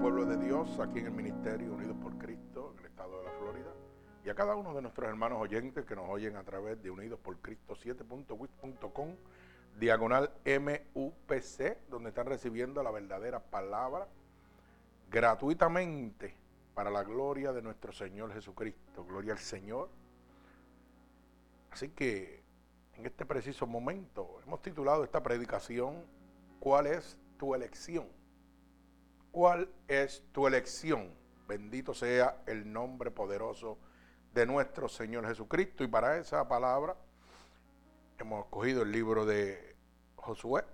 pueblo de Dios aquí en el Ministerio Unidos por Cristo, en el estado de la Florida, y a cada uno de nuestros hermanos oyentes que nos oyen a través de Unidos por Cristo 7.wit.com, diagonal MUPC, donde están recibiendo la verdadera palabra gratuitamente para la gloria de nuestro Señor Jesucristo. Gloria al Señor. Así que en este preciso momento hemos titulado esta predicación, ¿cuál es tu elección? ¿Cuál es tu elección? Bendito sea el nombre poderoso de nuestro Señor Jesucristo. Y para esa palabra hemos cogido el libro de Josué,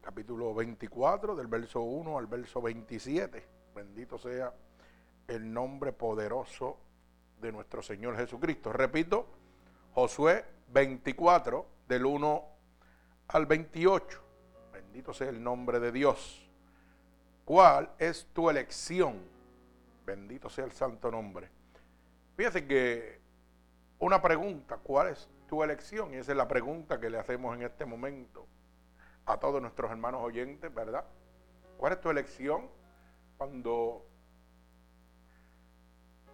capítulo 24, del verso 1 al verso 27. Bendito sea el nombre poderoso de nuestro Señor Jesucristo. Repito, Josué 24, del 1 al 28. Bendito sea el nombre de Dios. ¿Cuál es tu elección? Bendito sea el santo nombre. Fíjese que una pregunta, ¿cuál es tu elección? Y esa es la pregunta que le hacemos en este momento a todos nuestros hermanos oyentes, ¿verdad? ¿Cuál es tu elección cuando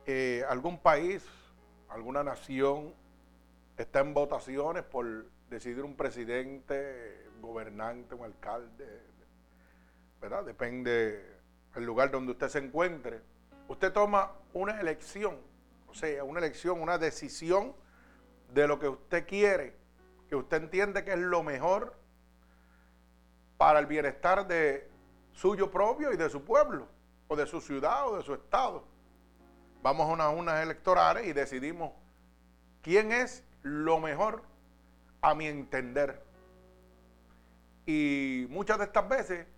eh, algún país, alguna nación está en votaciones por decidir un presidente, gobernante, un alcalde, ¿verdad? Depende del lugar donde usted se encuentre. Usted toma una elección, o sea, una elección, una decisión de lo que usted quiere, que usted entiende que es lo mejor para el bienestar de suyo propio y de su pueblo, o de su ciudad o de su estado. Vamos a unas unas electorales y decidimos quién es lo mejor a mi entender. Y muchas de estas veces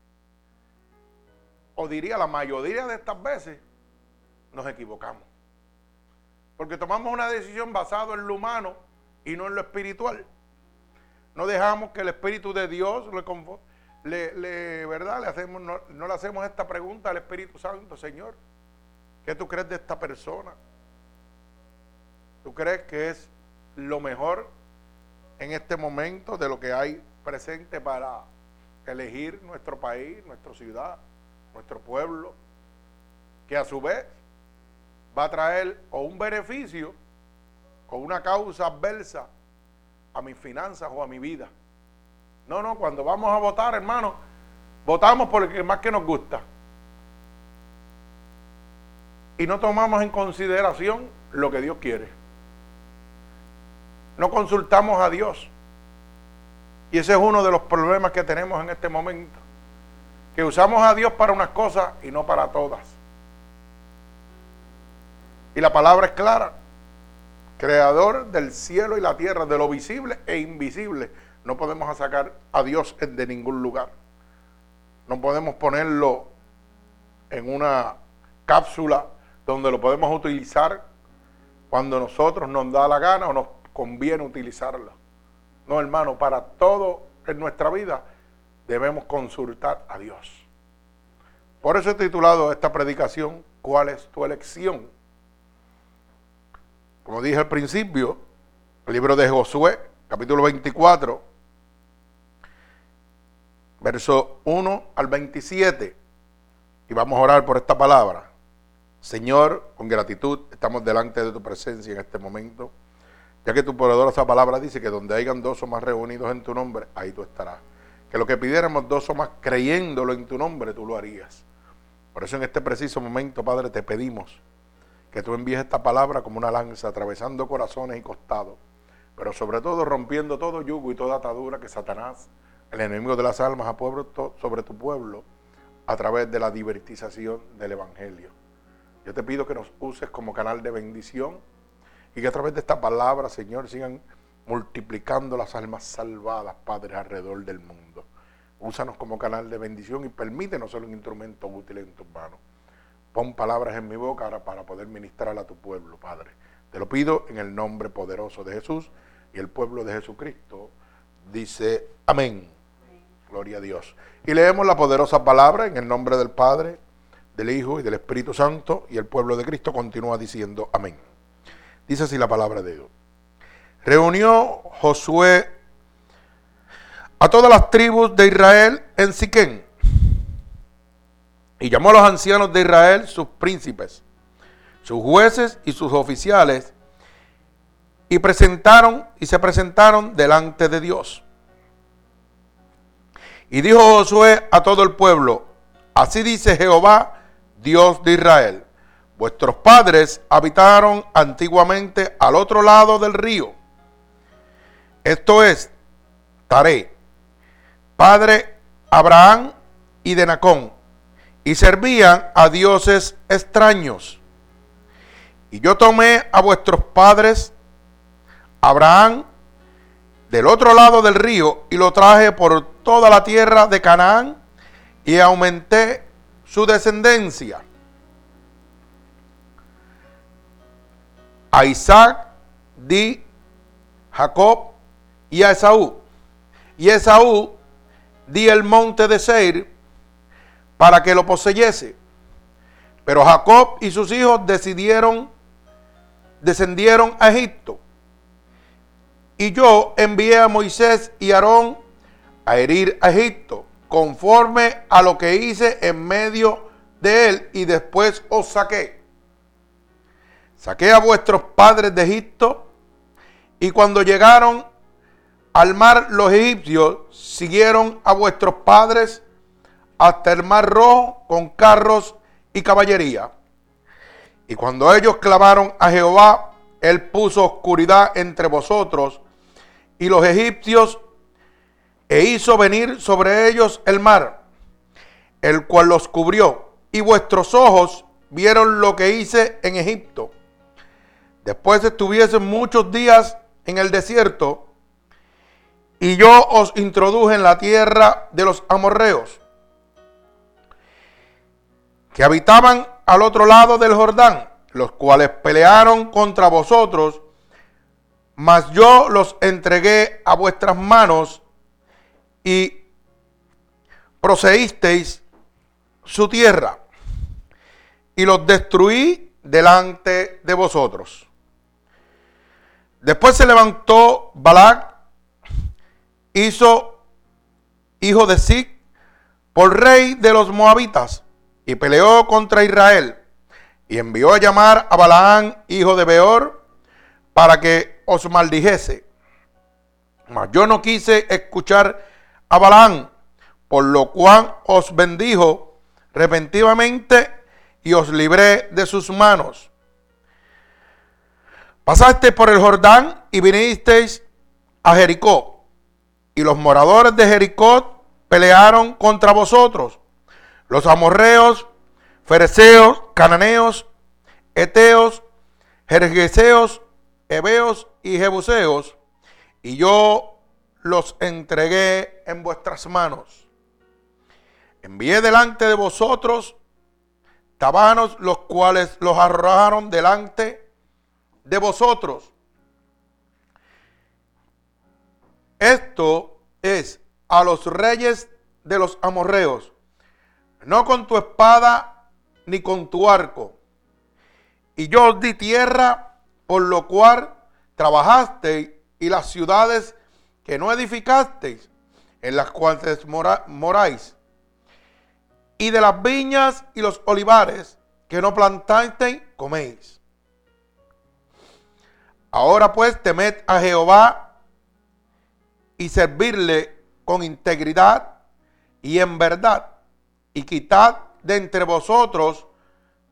o diría la mayoría de estas veces, nos equivocamos. Porque tomamos una decisión basada en lo humano y no en lo espiritual. No dejamos que el Espíritu de Dios le, le, ¿verdad? le hacemos, no, no, le hacemos esta pregunta al Espíritu Santo, Señor, ¿qué tú crees de esta persona? ¿Tú crees que es lo mejor en este momento de lo que hay presente para elegir nuestro país, nuestra ciudad? Nuestro pueblo, que a su vez va a traer o un beneficio o una causa adversa a mis finanzas o a mi vida. No, no, cuando vamos a votar, hermano, votamos por el que más que nos gusta. Y no tomamos en consideración lo que Dios quiere. No consultamos a Dios. Y ese es uno de los problemas que tenemos en este momento que usamos a Dios para unas cosas y no para todas. Y la palabra es clara. Creador del cielo y la tierra, de lo visible e invisible. No podemos sacar a Dios de ningún lugar. No podemos ponerlo en una cápsula donde lo podemos utilizar cuando nosotros nos da la gana o nos conviene utilizarlo. No, hermano, para todo en nuestra vida debemos consultar a Dios. Por eso he titulado esta predicación, ¿cuál es tu elección? Como dije al principio, el libro de Josué, capítulo 24, verso 1 al 27. Y vamos a orar por esta palabra. Señor, con gratitud estamos delante de tu presencia en este momento, ya que tu poderosa palabra dice que donde hayan dos o más reunidos en tu nombre, ahí tú estarás que lo que pidiéramos dos o más creyéndolo en tu nombre, tú lo harías. Por eso en este preciso momento, Padre, te pedimos que tú envíes esta palabra como una lanza, atravesando corazones y costados, pero sobre todo rompiendo todo yugo y toda atadura que Satanás, el enemigo de las almas, ha puesto sobre tu pueblo a través de la divertización del Evangelio. Yo te pido que nos uses como canal de bendición y que a través de esta palabra, Señor, sigan multiplicando las almas salvadas, Padre, alrededor del mundo. Úsanos como canal de bendición y permítenos ser un instrumento útil en tus manos. Pon palabras en mi boca para poder ministrar a tu pueblo, Padre. Te lo pido en el nombre poderoso de Jesús y el pueblo de Jesucristo dice amén. Gloria a Dios. Y leemos la poderosa palabra en el nombre del Padre, del Hijo y del Espíritu Santo y el pueblo de Cristo continúa diciendo amén. Dice así la palabra de Dios. Reunió Josué a todas las tribus de Israel en Siquén Y llamó a los ancianos de Israel, sus príncipes, sus jueces y sus oficiales, y presentaron y se presentaron delante de Dios. Y dijo Josué a todo el pueblo, así dice Jehová, Dios de Israel, vuestros padres habitaron antiguamente al otro lado del río. Esto es Taré, padre Abraham y de Nacón, y servían a dioses extraños. Y yo tomé a vuestros padres, Abraham, del otro lado del río, y lo traje por toda la tierra de Canaán, y aumenté su descendencia. A Isaac di Jacob y a Esaú. Y Esaú di el monte de Seir para que lo poseyese. Pero Jacob y sus hijos decidieron, descendieron a Egipto. Y yo envié a Moisés y Aarón a herir a Egipto, conforme a lo que hice en medio de él, y después os saqué. Saqué a vuestros padres de Egipto, y cuando llegaron al mar los egipcios siguieron a vuestros padres hasta el mar rojo con carros y caballería. Y cuando ellos clamaron a Jehová, él puso oscuridad entre vosotros y los egipcios e hizo venir sobre ellos el mar, el cual los cubrió. Y vuestros ojos vieron lo que hice en Egipto. Después estuviesen muchos días en el desierto, y yo os introduje en la tierra de los amorreos, que habitaban al otro lado del Jordán, los cuales pelearon contra vosotros, mas yo los entregué a vuestras manos y procedisteis su tierra y los destruí delante de vosotros. Después se levantó Balac hizo hijo de Sig por rey de los moabitas y peleó contra Israel y envió a llamar a Balaán, hijo de Beor, para que os maldijese. Mas yo no quise escuchar a Balaán, por lo cual os bendijo repentivamente y os libré de sus manos. Pasaste por el Jordán y vinisteis a Jericó y los moradores de Jericó pelearon contra vosotros. Los amorreos, fereceos, cananeos, eteos, jergeseos, heveos y jebuseos, y yo los entregué en vuestras manos. Envié delante de vosotros tabanos, los cuales los arrojaron delante de vosotros Esto es a los reyes de los amorreos, no con tu espada ni con tu arco. Y yo os di tierra, por lo cual trabajasteis, y las ciudades que no edificasteis, en las cuales moráis, y de las viñas y los olivares que no plantasteis, coméis. Ahora pues temed a Jehová y servirle con integridad y en verdad, y quitad de entre vosotros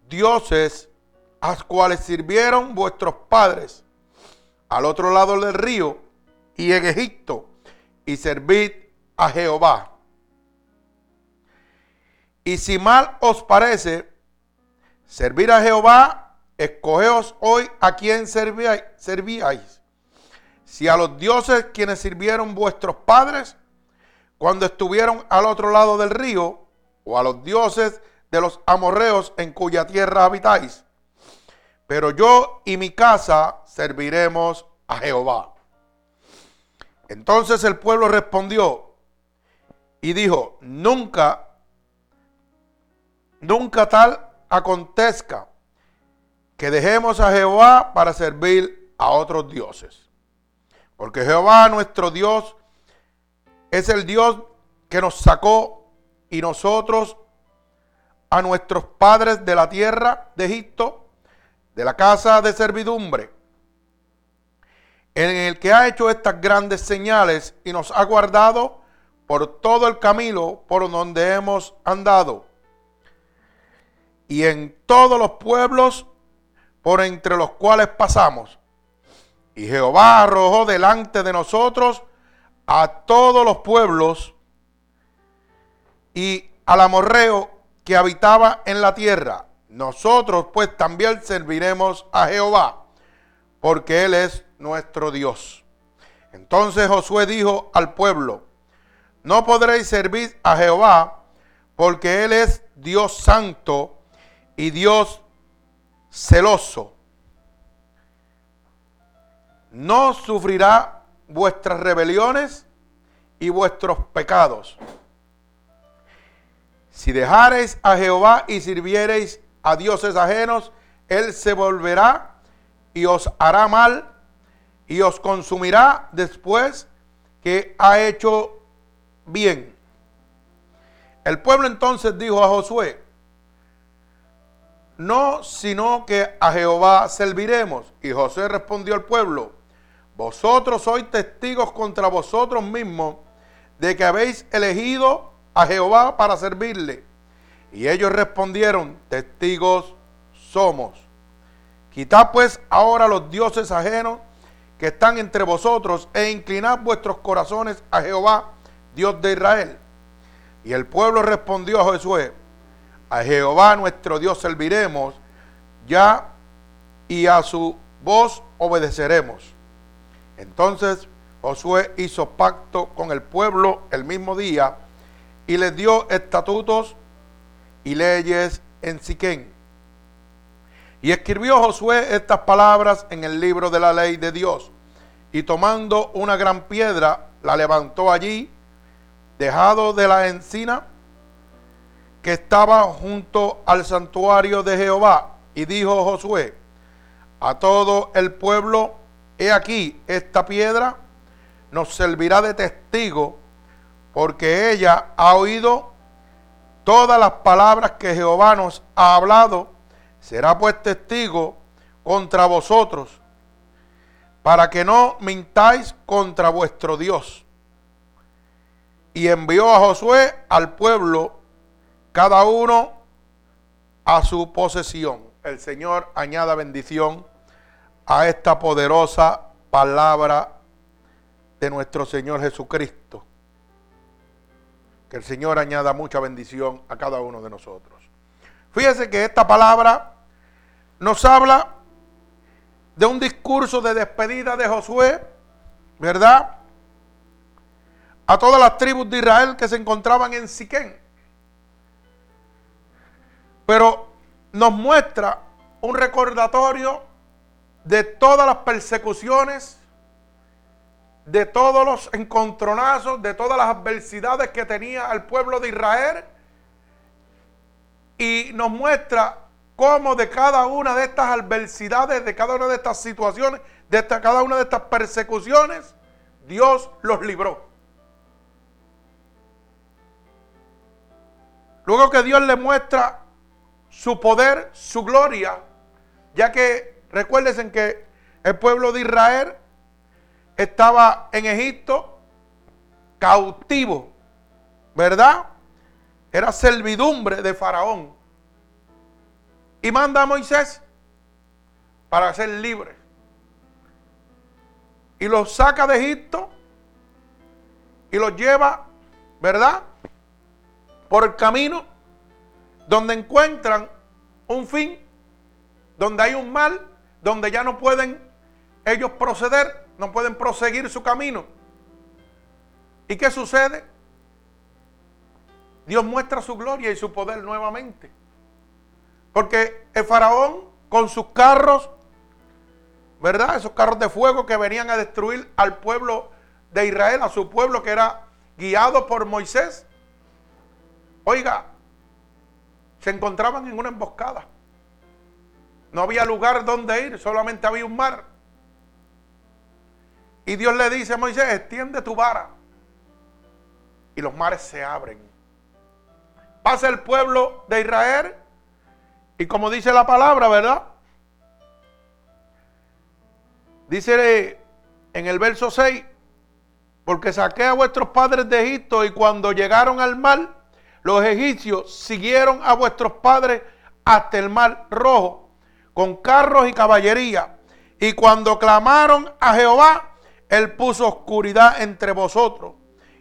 dioses a los cuales sirvieron vuestros padres al otro lado del río y en Egipto, y servid a Jehová. Y si mal os parece servir a Jehová, escogeos hoy a quien servíais si a los dioses quienes sirvieron vuestros padres cuando estuvieron al otro lado del río, o a los dioses de los amorreos en cuya tierra habitáis. Pero yo y mi casa serviremos a Jehová. Entonces el pueblo respondió y dijo, nunca, nunca tal acontezca que dejemos a Jehová para servir a otros dioses. Porque Jehová nuestro Dios es el Dios que nos sacó y nosotros a nuestros padres de la tierra de Egipto, de la casa de servidumbre, en el que ha hecho estas grandes señales y nos ha guardado por todo el camino por donde hemos andado, y en todos los pueblos por entre los cuales pasamos. Y Jehová arrojó delante de nosotros a todos los pueblos y al amorreo que habitaba en la tierra. Nosotros pues también serviremos a Jehová, porque Él es nuestro Dios. Entonces Josué dijo al pueblo, no podréis servir a Jehová, porque Él es Dios santo y Dios celoso. No sufrirá vuestras rebeliones y vuestros pecados. Si dejareis a Jehová y sirviereis a dioses ajenos, Él se volverá y os hará mal y os consumirá después que ha hecho bien. El pueblo entonces dijo a Josué, no, sino que a Jehová serviremos. Y José respondió al pueblo, vosotros sois testigos contra vosotros mismos de que habéis elegido a Jehová para servirle. Y ellos respondieron, testigos somos. Quitad pues ahora los dioses ajenos que están entre vosotros e inclinad vuestros corazones a Jehová, Dios de Israel. Y el pueblo respondió a Josué, a Jehová nuestro Dios serviremos, ya y a su voz obedeceremos. Entonces Josué hizo pacto con el pueblo el mismo día y les dio estatutos y leyes en Siquén. Y escribió Josué estas palabras en el libro de la ley de Dios. Y tomando una gran piedra, la levantó allí, dejado de la encina que estaba junto al santuario de Jehová. Y dijo Josué a todo el pueblo, he aquí, esta piedra nos servirá de testigo, porque ella ha oído todas las palabras que Jehová nos ha hablado, será pues testigo contra vosotros, para que no mintáis contra vuestro Dios. Y envió a Josué al pueblo cada uno a su posesión. El Señor añada bendición a esta poderosa palabra de nuestro Señor Jesucristo. Que el Señor añada mucha bendición a cada uno de nosotros. Fíjese que esta palabra nos habla de un discurso de despedida de Josué, ¿verdad? A todas las tribus de Israel que se encontraban en Siquén. Pero nos muestra un recordatorio de todas las persecuciones, de todos los encontronazos, de todas las adversidades que tenía el pueblo de Israel. Y nos muestra cómo de cada una de estas adversidades, de cada una de estas situaciones, de cada una de estas persecuciones, Dios los libró. Luego que Dios le muestra su poder, su gloria, ya que recuérdense que el pueblo de Israel estaba en Egipto cautivo, ¿verdad? Era servidumbre de Faraón. Y manda a Moisés para ser libre. Y los saca de Egipto y los lleva, ¿verdad? Por el camino donde encuentran un fin, donde hay un mal, donde ya no pueden ellos proceder, no pueden proseguir su camino. ¿Y qué sucede? Dios muestra su gloria y su poder nuevamente. Porque el faraón con sus carros, ¿verdad? Esos carros de fuego que venían a destruir al pueblo de Israel, a su pueblo que era guiado por Moisés. Oiga, se encontraban en una emboscada. No había lugar donde ir, solamente había un mar. Y Dios le dice a Moisés, extiende tu vara. Y los mares se abren. pasa el pueblo de Israel y como dice la palabra, ¿verdad? Dice en el verso 6, porque saqué a vuestros padres de Egipto y cuando llegaron al mar, los egipcios siguieron a vuestros padres hasta el mar rojo, con carros y caballería. Y cuando clamaron a Jehová, él puso oscuridad entre vosotros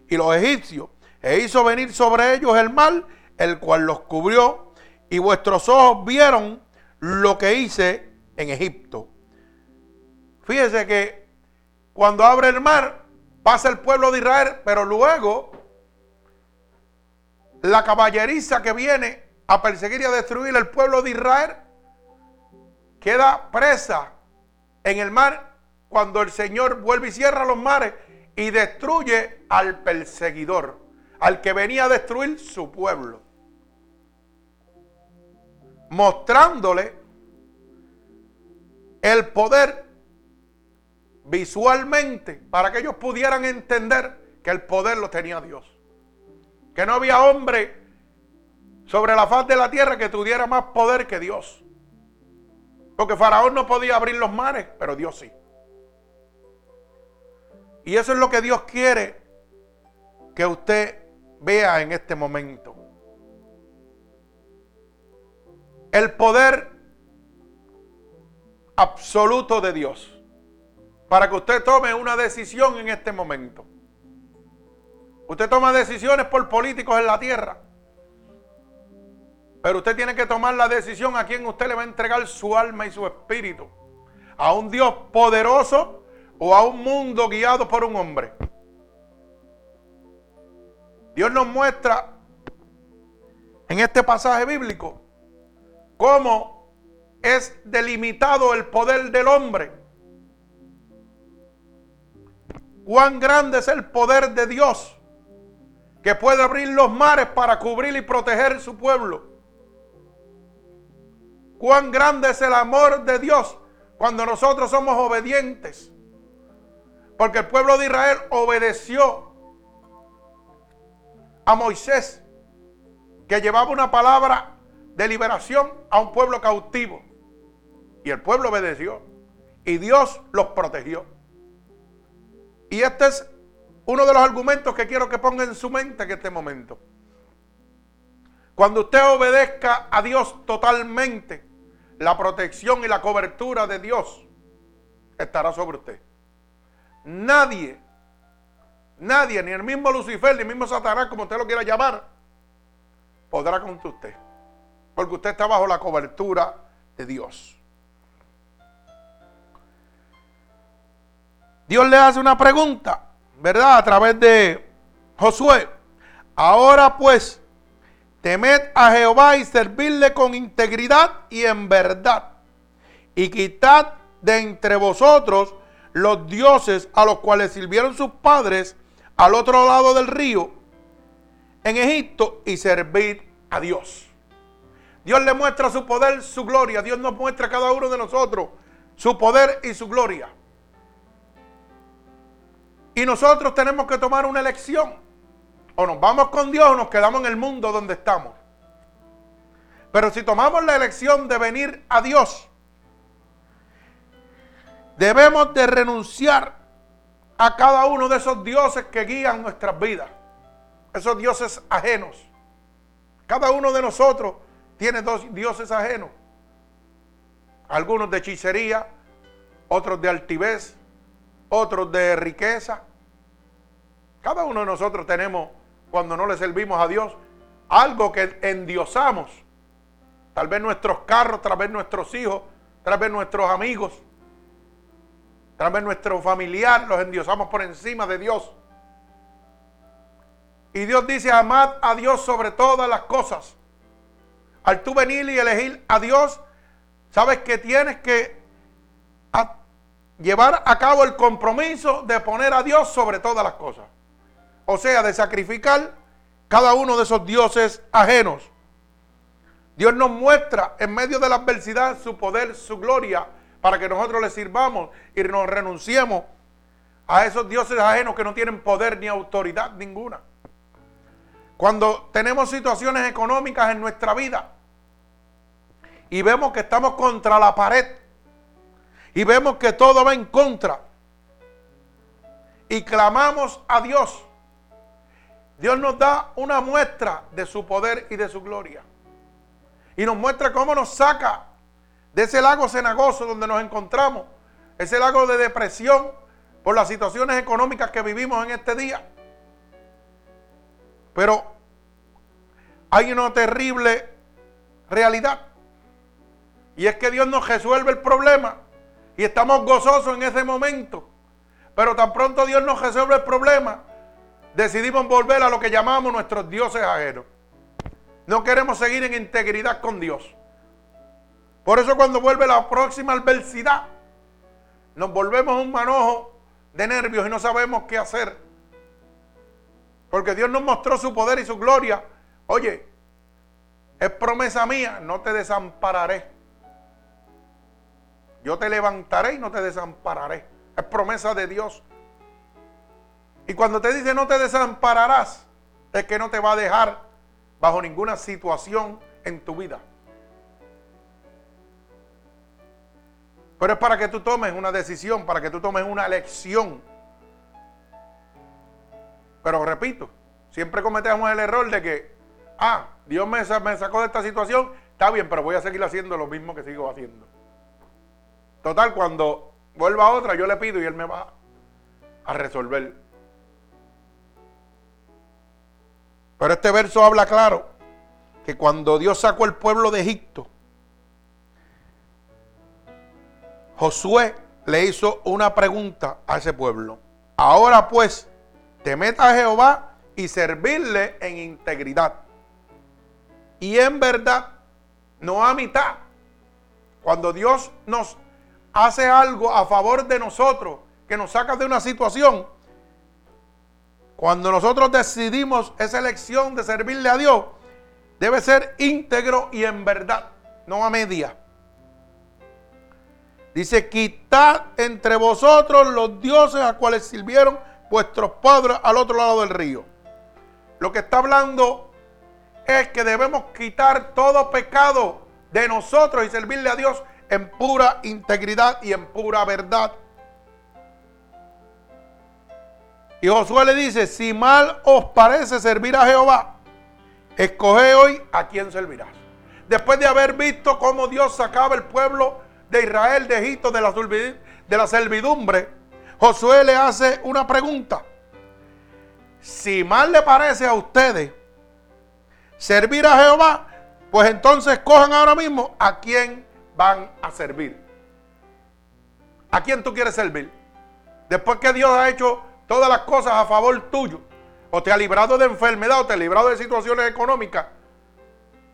y los egipcios, e hizo venir sobre ellos el mal, el cual los cubrió, y vuestros ojos vieron lo que hice en Egipto. Fíjese que cuando abre el mar, pasa el pueblo de Israel, pero luego la caballeriza que viene a perseguir y a destruir el pueblo de Israel queda presa en el mar cuando el Señor vuelve y cierra los mares y destruye al perseguidor, al que venía a destruir su pueblo. Mostrándole el poder visualmente para que ellos pudieran entender que el poder lo tenía Dios. Que no había hombre sobre la faz de la tierra que tuviera más poder que Dios. Porque Faraón no podía abrir los mares, pero Dios sí. Y eso es lo que Dios quiere que usted vea en este momento. El poder absoluto de Dios. Para que usted tome una decisión en este momento. Usted toma decisiones por políticos en la tierra. Pero usted tiene que tomar la decisión a quien usted le va a entregar su alma y su espíritu. A un Dios poderoso o a un mundo guiado por un hombre. Dios nos muestra en este pasaje bíblico cómo es delimitado el poder del hombre. Cuán grande es el poder de Dios que puede abrir los mares para cubrir y proteger su pueblo. Cuán grande es el amor de Dios cuando nosotros somos obedientes porque el pueblo de Israel obedeció a Moisés, que llevaba una palabra de liberación a un pueblo cautivo. Y el pueblo obedeció. Y Dios los protegió. Y este es uno de los argumentos que quiero que ponga en su mente en este momento. Cuando usted obedezca a Dios totalmente, la protección y la cobertura de Dios estará sobre usted. Nadie, nadie, ni el mismo Lucifer, ni el mismo Satanás, como usted lo quiera llamar, podrá contra usted. Porque usted está bajo la cobertura de Dios. Dios le hace una pregunta, ¿verdad? A través de Josué. Ahora pues, temed a Jehová y servirle con integridad y en verdad. Y quitad de entre vosotros los dioses a los cuales sirvieron sus padres al otro lado del río, en Egipto, y servir a Dios. Dios le muestra su poder, su gloria. Dios nos muestra a cada uno de nosotros su poder y su gloria. Y nosotros tenemos que tomar una elección. O nos vamos con Dios o nos quedamos en el mundo donde estamos. Pero si tomamos la elección de venir a Dios, Debemos de renunciar a cada uno de esos dioses que guían nuestras vidas. Esos dioses ajenos. Cada uno de nosotros tiene dos dioses ajenos. Algunos de hechicería, otros de altivez, otros de riqueza. Cada uno de nosotros tenemos, cuando no le servimos a Dios, algo que endiosamos. Tal vez nuestros carros, tal vez nuestros hijos, tal vez nuestros amigos. Tal vez nuestro familiar los endiosamos por encima de Dios. Y Dios dice, amad a Dios sobre todas las cosas. Al tú venir y elegir a Dios, sabes que tienes que llevar a cabo el compromiso de poner a Dios sobre todas las cosas. O sea, de sacrificar cada uno de esos dioses ajenos. Dios nos muestra en medio de la adversidad su poder, su gloria para que nosotros le sirvamos y nos renunciemos a esos dioses ajenos que no tienen poder ni autoridad ninguna. Cuando tenemos situaciones económicas en nuestra vida y vemos que estamos contra la pared y vemos que todo va en contra y clamamos a Dios, Dios nos da una muestra de su poder y de su gloria. Y nos muestra cómo nos saca de ese lago cenagoso donde nos encontramos, ese lago de depresión por las situaciones económicas que vivimos en este día. Pero hay una terrible realidad. Y es que Dios nos resuelve el problema. Y estamos gozosos en ese momento. Pero tan pronto Dios nos resuelve el problema, decidimos volver a lo que llamamos nuestros dioses ajenos. No queremos seguir en integridad con Dios. Por eso cuando vuelve la próxima adversidad, nos volvemos un manojo de nervios y no sabemos qué hacer. Porque Dios nos mostró su poder y su gloria. Oye, es promesa mía, no te desampararé. Yo te levantaré y no te desampararé. Es promesa de Dios. Y cuando te dice no te desampararás, es que no te va a dejar bajo ninguna situación en tu vida. Pero es para que tú tomes una decisión, para que tú tomes una elección pero repito, siempre cometemos el error de que, ah, Dios me, me sacó de esta situación, está bien, pero voy a seguir haciendo lo mismo que sigo haciendo. Total, cuando vuelva a otra, yo le pido y Él me va a resolver. Pero este verso habla claro que cuando Dios sacó el pueblo de Egipto, Josué le hizo una pregunta a ese pueblo. Ahora pues, Temed a Jehová y servirle en integridad. Y en verdad, no a mitad. Cuando Dios nos hace algo a favor de nosotros, que nos saca de una situación, cuando nosotros decidimos esa elección de servirle a Dios, debe ser íntegro y en verdad, no a media. Dice, quitad entre vosotros los dioses a cuales sirvieron vuestros padres al otro lado del río. Lo que está hablando es que debemos quitar todo pecado de nosotros y servirle a Dios en pura integridad y en pura verdad. Y Josué le dice, si mal os parece servir a Jehová, escoge hoy a quién servirás. Después de haber visto cómo Dios sacaba el pueblo de Israel de Egipto de la, servidumbre, Josué le hace una pregunta. Si mal le parece a ustedes servir a Jehová, pues entonces cojan ahora mismo a quién van a servir. ¿A quién tú quieres servir? Después que Dios ha hecho todas las cosas a favor tuyo, o te ha librado de enfermedad, o te ha librado de situaciones económicas,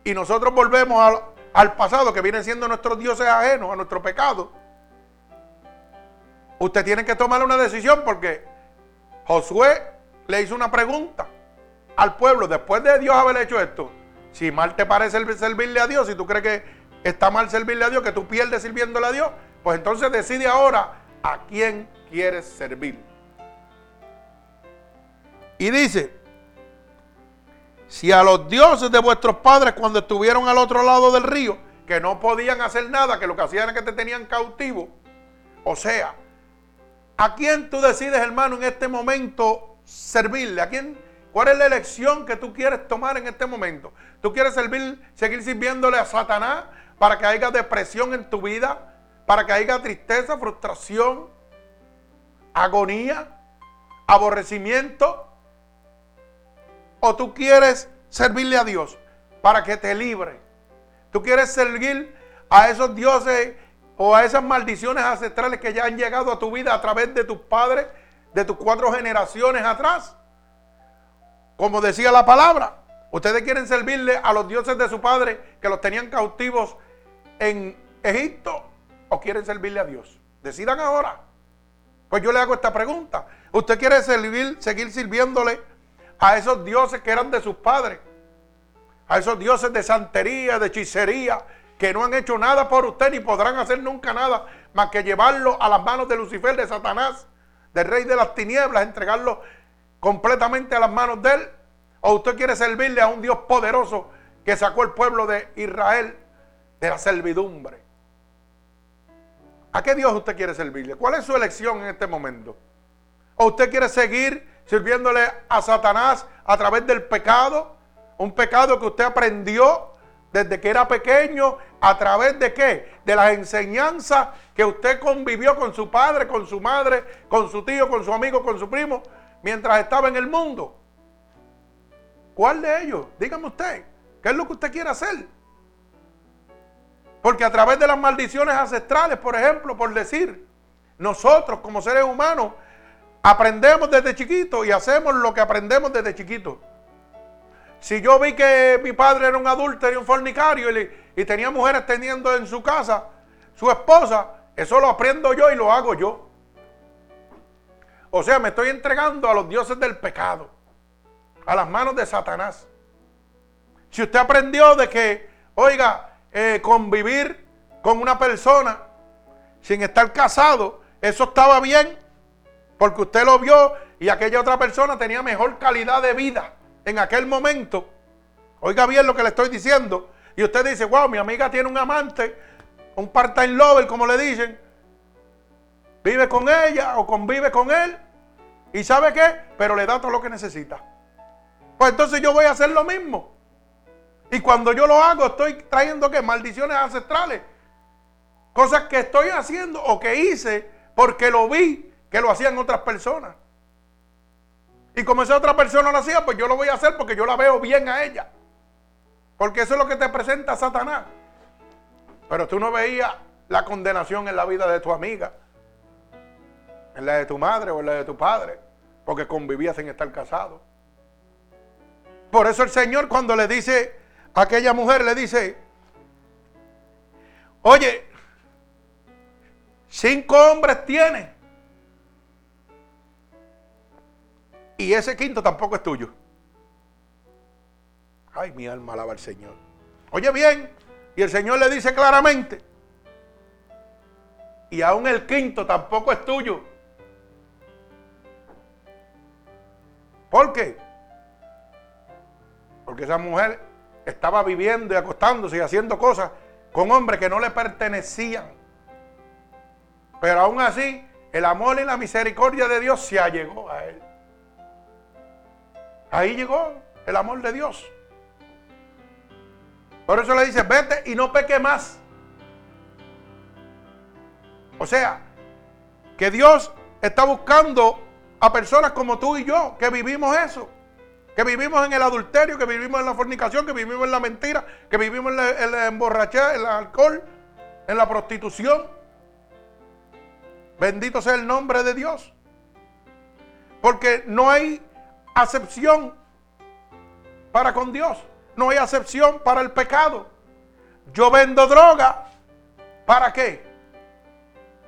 y nosotros volvemos al, pasado, que vienen siendo nuestros dioses ajenos, a nuestro pecado, Usted tiene que tomar una decisión porque Josué le hizo una pregunta al pueblo después de Dios haber hecho esto. Si mal te parece servirle a Dios, si tú crees que está mal servirle a Dios, que tú pierdes sirviéndole a Dios, pues entonces decide ahora a quién quieres servir. Y dice, si a los dioses de vuestros padres cuando estuvieron al otro lado del río, que no podían hacer nada, que lo que hacían era que te tenían cautivo, o sea, ¿A quién tú decides, hermano, en este momento servirle? ¿A quién? ¿Cuál es la elección que tú quieres tomar en este momento? ¿Tú quieres servir, seguir sirviéndole a Satanás para que haya depresión en tu vida? ¿Para que haya tristeza, frustración, agonía, aborrecimiento? ¿O tú quieres servirle a Dios para que te libre? ¿Tú quieres servir a esos dioses o a esas maldiciones ancestrales que ya han llegado a tu vida a través de tus padres, de tus cuatro generaciones atrás. Como decía la palabra, ustedes quieren servirle a los dioses de su padre que los tenían cautivos en Egipto o quieren servirle a Dios. Decidan ahora. Pues yo le hago esta pregunta. ¿Usted quiere servir, seguir sirviéndole a esos dioses que eran de sus padres? A esos dioses de santería, de hechicería, que no han hecho nada por usted ni podrán hacer nunca nada más que llevarlo a las manos de Lucifer, de Satanás, del rey de las tinieblas, entregarlo completamente a las manos de él. ¿O usted quiere servirle a un Dios poderoso que sacó el pueblo de Israel de la servidumbre? ¿A qué Dios usted quiere servirle? ¿Cuál es su elección en este momento? ¿O usted quiere seguir sirviéndole a Satanás a través del pecado? Un pecado que usted aprendió desde que era pequeño, a través de qué? De las enseñanzas que usted convivió con su padre, con su madre, con su tío, con su amigo, con su primo, mientras estaba en el mundo. ¿Cuál de ellos? Dígame usted, ¿qué es lo que usted quiere hacer? Porque a través de las maldiciones ancestrales, por ejemplo, por decir, nosotros como seres humanos aprendemos desde chiquitos y hacemos lo que aprendemos desde chiquitos. Si yo vi que mi padre era un adúltero y un fornicario y, tenía mujeres teniendo en su casa su esposa, eso lo aprendo yo y lo hago yo. O sea, me estoy entregando a los dioses del pecado, a las manos de Satanás. Si usted aprendió de que, oiga, eh, convivir con una persona sin estar casado, eso estaba bien, porque usted lo vio y aquella otra persona tenía mejor calidad de vida en aquel momento, oiga bien lo que le estoy diciendo, y usted dice, wow, mi amiga tiene un amante, un part-time lover, como le dicen, vive con ella o convive con él, y sabe qué, pero le da todo lo que necesita. Pues entonces yo voy a hacer lo mismo. Y cuando yo lo hago, estoy trayendo qué? Maldiciones ancestrales. Cosas que estoy haciendo o que hice porque lo vi que lo hacían otras personas. Y como esa otra persona lo hacía, pues yo lo voy a hacer porque yo la veo bien a ella. Porque eso es lo que te presenta Satanás. Pero tú no veías la condenación en la vida de tu amiga, en la de tu madre o en la de tu padre, porque convivías en estar casado. Por eso el Señor cuando le dice a aquella mujer, le dice, oye, cinco hombres tienes Y ese quinto tampoco es tuyo. Ay, mi alma alaba al Señor. Oye bien, y el Señor le dice claramente, y aún el quinto tampoco es tuyo. ¿Por qué? Porque esa mujer estaba viviendo y acostándose y haciendo cosas con hombres que no le pertenecían. Pero aún así, el amor y la misericordia de Dios se allegó a él. Ahí llegó el amor de Dios. Por eso le dice, vete y no peque más. O sea, que Dios está buscando a personas como tú y yo, que vivimos eso. Que vivimos en el adulterio, que vivimos en la fornicación, que vivimos en la mentira, que vivimos en la, en en el alcohol, en la prostitución. Bendito sea el nombre de Dios. Porque no hay acepción para con Dios. No hay acepción para el pecado. Yo vendo droga. ¿Para qué?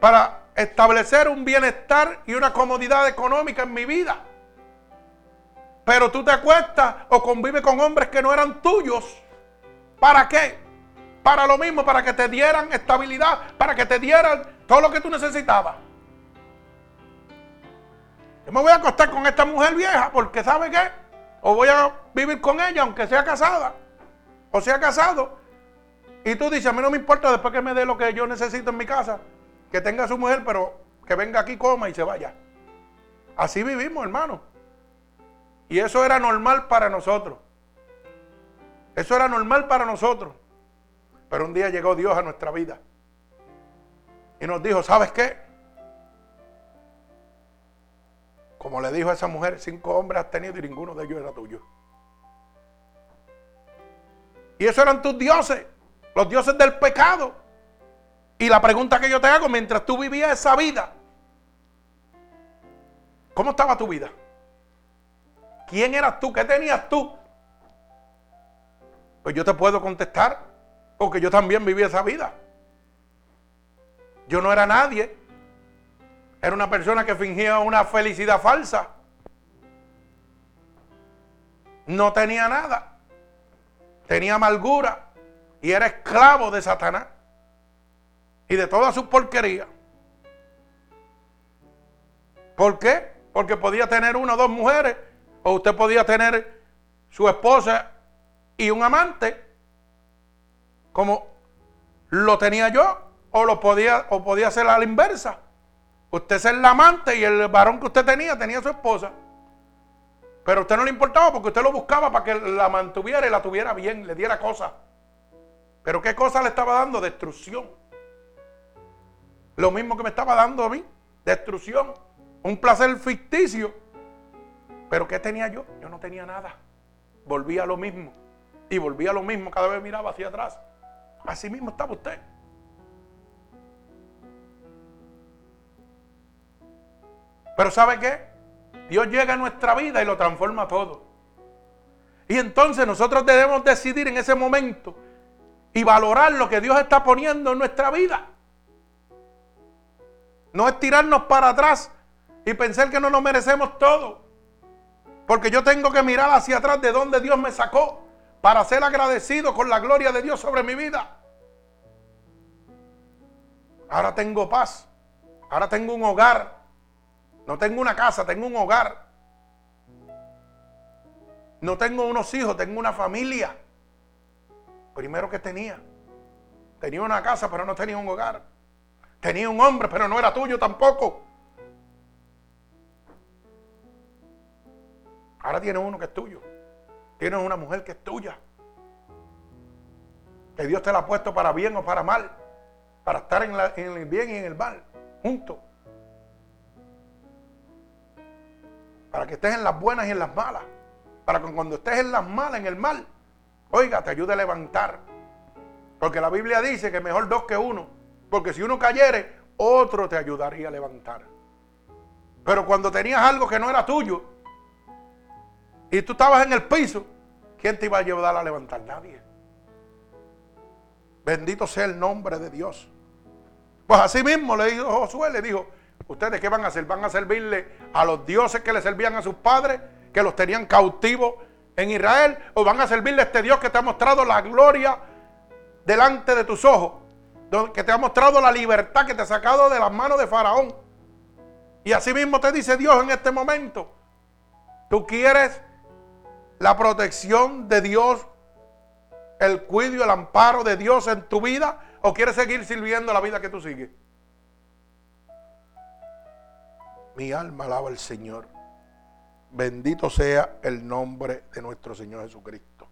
Para establecer un bienestar y una comodidad económica en mi vida. Pero tú te acuestas o convives con hombres que no eran tuyos. ¿Para qué? Para lo mismo, para que te dieran estabilidad, para que te dieran todo lo que tú necesitabas. Yo me voy a acostar con esta mujer vieja porque ¿sabe qué? O voy a vivir con ella aunque sea casada o sea casado. Y tú dices, a mí no me importa después que me dé lo que yo necesito en mi casa, que tenga su mujer, pero que venga aquí, coma y se vaya. Así vivimos, hermano. Y eso era normal para nosotros. Eso era normal para nosotros. Pero un día llegó Dios a nuestra vida. Y nos dijo, ¿sabes qué? Como le dijo a esa mujer, cinco hombres has tenido y ninguno de ellos era tuyo. Y esos eran tus dioses, los dioses del pecado. Y la pregunta que yo te hago, mientras tú vivías esa vida, ¿cómo estaba tu vida? ¿Quién eras tú? ¿Qué tenías tú? Pues yo te puedo contestar, porque yo también viví esa vida. Yo no era nadie. Era una persona que fingía una felicidad falsa. No tenía nada. Tenía amargura. Y era esclavo de Satanás. Y de todas sus porquerías. ¿Por qué? Porque podía tener una o dos mujeres. O usted podía tener su esposa y un amante, como lo tenía yo, o lo podía, o podía ser a la inversa. Usted es el amante y el varón que usted tenía tenía su esposa. Pero a usted no le importaba porque usted lo buscaba para que la mantuviera y la tuviera bien, le diera cosas. Pero ¿qué cosa le estaba dando? Destrucción. Lo mismo que me estaba dando a mí, destrucción. Un placer ficticio. Pero ¿qué tenía yo? Yo no tenía nada. Volvía a lo mismo. Y volvía a lo mismo cada vez miraba hacia atrás. Así mismo estaba usted. Pero ¿sabe qué? Dios llega a nuestra vida y lo transforma todo. Y entonces nosotros debemos decidir en ese momento y valorar lo que Dios está poniendo en nuestra vida. No es tirarnos para atrás y pensar que no nos merecemos todo. Porque yo tengo que mirar hacia atrás de donde Dios me sacó para ser agradecido con la gloria de Dios sobre mi vida. Ahora tengo paz. Ahora tengo un hogar. No tengo una casa, tengo un hogar. No tengo unos hijos, tengo una familia. Primero que tenía. Tenía una casa, pero no tenía un hogar. Tenía un hombre, pero no era tuyo tampoco. Ahora tienes uno que es tuyo. Tienes una mujer que es tuya. Que Dios te la ha puesto para bien o para mal. Para estar en, en el bien y en el mal. Juntos. Para que estés en las buenas y en las malas. Para que cuando estés en las malas, en el mal, oiga, te ayude a levantar. Porque la Biblia dice que mejor dos que uno. Porque si uno cayere, otro te ayudaría a levantar. Pero cuando tenías algo que no era tuyo y tú estabas en el piso, ¿quién te iba a ayudar a levantar? Nadie. Bendito sea el nombre de Dios. Pues así mismo le dijo Josué, le dijo, ¿Ustedes qué van a hacer? ¿Van a servirle a los dioses que le servían a sus padres, que los tenían cautivos en Israel? ¿O van a servirle a este Dios que te ha mostrado la gloria delante de tus ojos? Que te ha mostrado la libertad que te ha sacado de las manos de Faraón. Y así mismo te dice Dios en este momento. Tú quieres la protección de Dios, el cuidado y el amparo de Dios en tu vida, o quieres seguir sirviendo la vida que tú sigues. Mi alma alaba al Señor. Bendito sea el nombre de nuestro Señor Jesucristo.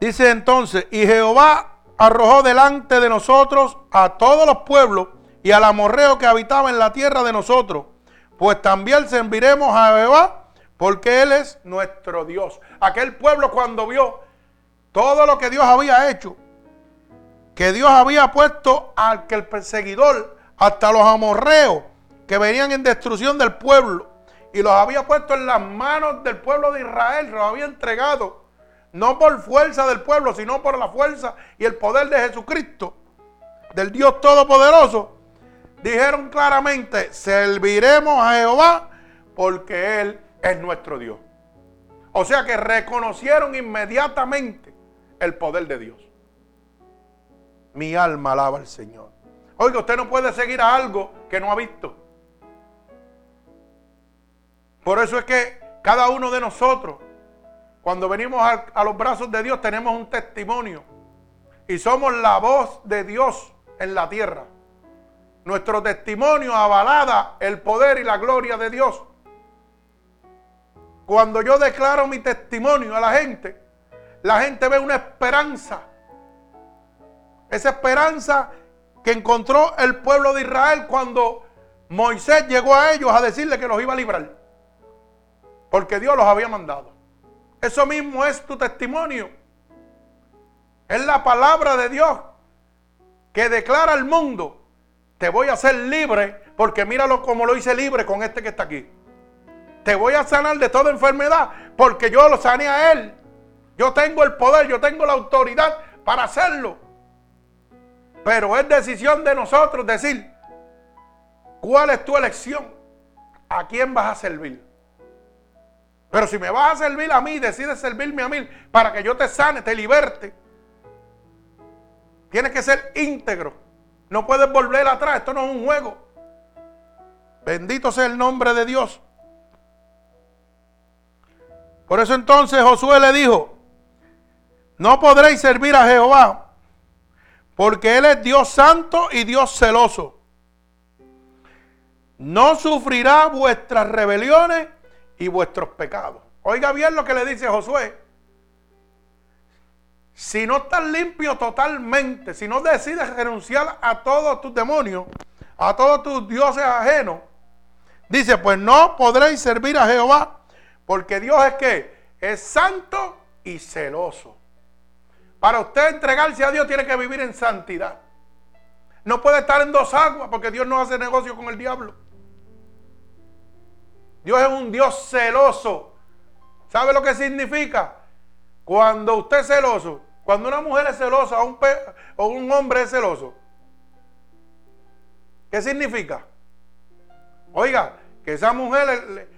Dice entonces, y Jehová arrojó delante de nosotros a todos los pueblos y al amorreo que habitaba en la tierra de nosotros, pues también serviremos a Jehová, porque Él es nuestro Dios. Aquel pueblo cuando vio todo lo que Dios había hecho, que Dios había puesto al que el perseguidor hasta los amorreos que venían en destrucción del pueblo y los había puesto en las manos del pueblo de Israel, los había entregado, no por fuerza del pueblo, sino por la fuerza y el poder de Jesucristo, del Dios Todopoderoso, dijeron claramente, serviremos a Jehová porque Él es nuestro Dios. O sea que reconocieron inmediatamente el poder de Dios. Mi alma alaba al Señor. Oiga, usted no puede seguir a algo que no ha visto. Por eso es que cada uno de nosotros, cuando venimos a, los brazos de Dios, tenemos un testimonio. Y somos la voz de Dios en la tierra. Nuestro testimonio avalada el poder y la gloria de Dios. Cuando yo declaro mi testimonio a la gente, la gente ve una esperanza. Esa esperanza que encontró el pueblo de Israel cuando Moisés llegó a ellos a decirle que los iba a librar. Porque Dios los había mandado. Eso mismo es tu testimonio. Es la palabra de Dios que declara al mundo, te voy a hacer libre porque míralo como lo hice libre con este que está aquí. Te voy a sanar de toda enfermedad porque yo lo sané a él. Yo tengo el poder, yo tengo la autoridad para hacerlo. Pero es decisión de nosotros decir, ¿cuál es tu elección? ¿A quién vas a servir? Pero si me vas a servir a mí, decides servirme a mí para que yo te sane, te liberte. Tienes que ser íntegro. No puedes volver atrás. Esto no es un juego. Bendito sea el nombre de Dios. Por eso entonces Josué le dijo, no podréis servir a Jehová, porque Él es Dios santo y Dios celoso. No sufrirá vuestras rebeliones y vuestros pecados. Oiga bien lo que le dice Josué. Si no estás limpio totalmente, si no decides renunciar a todos tus demonios, a todos tus dioses ajenos, dice, pues no podréis servir a Jehová, porque Dios es que es santo y celoso. Para usted entregarse a Dios tiene que vivir en santidad. No puede estar en dos aguas porque Dios no hace negocio con el diablo. Dios es un Dios celoso. ¿Sabe lo que significa? Cuando usted es celoso, cuando una mujer es celosa o un, hombre es celoso, ¿qué significa? Oiga, que esa mujer,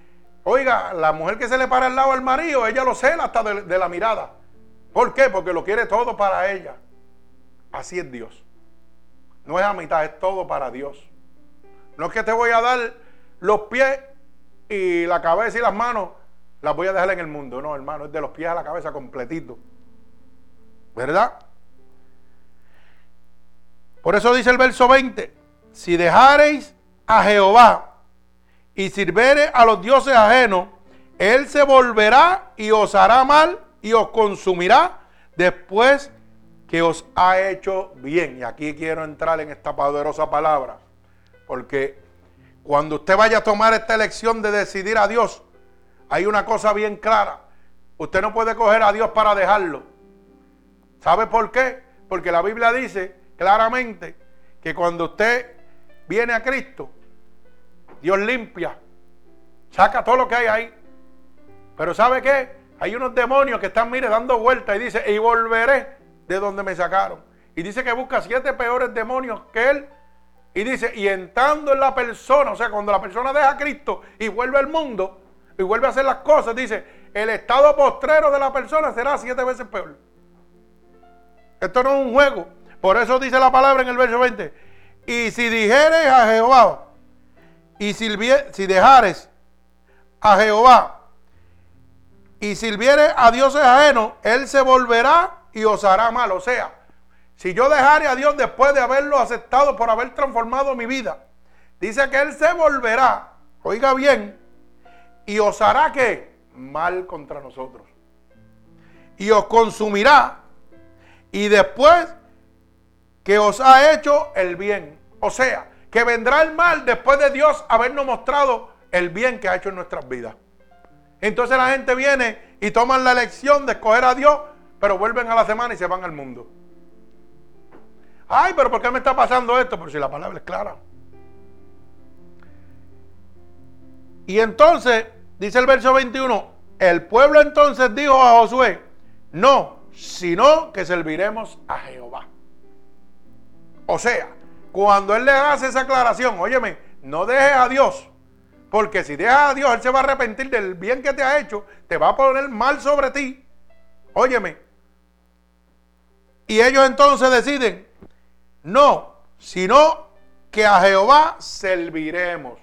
oiga, la mujer que se le para al lado al marido, ella lo cela hasta de la mirada. ¿Por qué? Porque lo quiere todo para ella. Así es Dios. No es a mitad, es todo para Dios. No es que te voy a dar los pies y la cabeza y las manos, las voy a dejar en el mundo. No, hermano, es de los pies a la cabeza completito. ¿Verdad? Por eso dice el verso 20, si dejareis a Jehová y sirvere a los dioses ajenos, Él se volverá y os hará mal y os consumirá después que os ha hecho bien. Y aquí quiero entrar en esta poderosa palabra, porque cuando usted vaya a tomar esta elección de decidir a Dios, hay una cosa bien clara. Usted no puede coger a Dios para dejarlo. ¿Sabe por qué? Porque la Biblia dice claramente que cuando usted viene a Cristo, Dios limpia, saca todo lo que hay ahí. Pero ¿sabe qué? Hay unos demonios que están, mire, dando vueltas y dice, y volveré de donde me sacaron. Y dice que busca siete peores demonios que él. Y dice, y entrando en la persona, o sea, cuando la persona deja a Cristo y vuelve al mundo y vuelve a hacer las cosas, dice, el estado postrero de la persona será siete veces peor. Esto no es un juego. Por eso dice la palabra en el verso 20. Y si dijeres a Jehová, y si, si dejares a Jehová y sirviere a dioses ajenos, él se volverá y os hará mal. O sea, si yo dejare a Dios después de haberlo aceptado por haber transformado mi vida, dice que él se volverá, oiga bien, y os hará que mal contra nosotros. Y os consumirá. Y después que os ha hecho el bien. O sea, que vendrá el mal después de Dios habernos mostrado el bien que ha hecho en nuestras vidas. Entonces la gente viene y toman la elección de escoger a Dios, pero vuelven a la semana y se van al mundo. Ay, pero ¿por qué me está pasando esto? Por si la palabra es clara. Y entonces, dice el verso 21, el pueblo entonces dijo a Josué, no, sino que serviremos a Jehová. O sea, cuando él le hace esa aclaración, óyeme, no dejes a Dios porque si dejas a Dios, Él se va a arrepentir del bien que te ha hecho, te va a poner mal sobre ti. Óyeme. Y ellos entonces deciden, no, sino que a Jehová serviremos.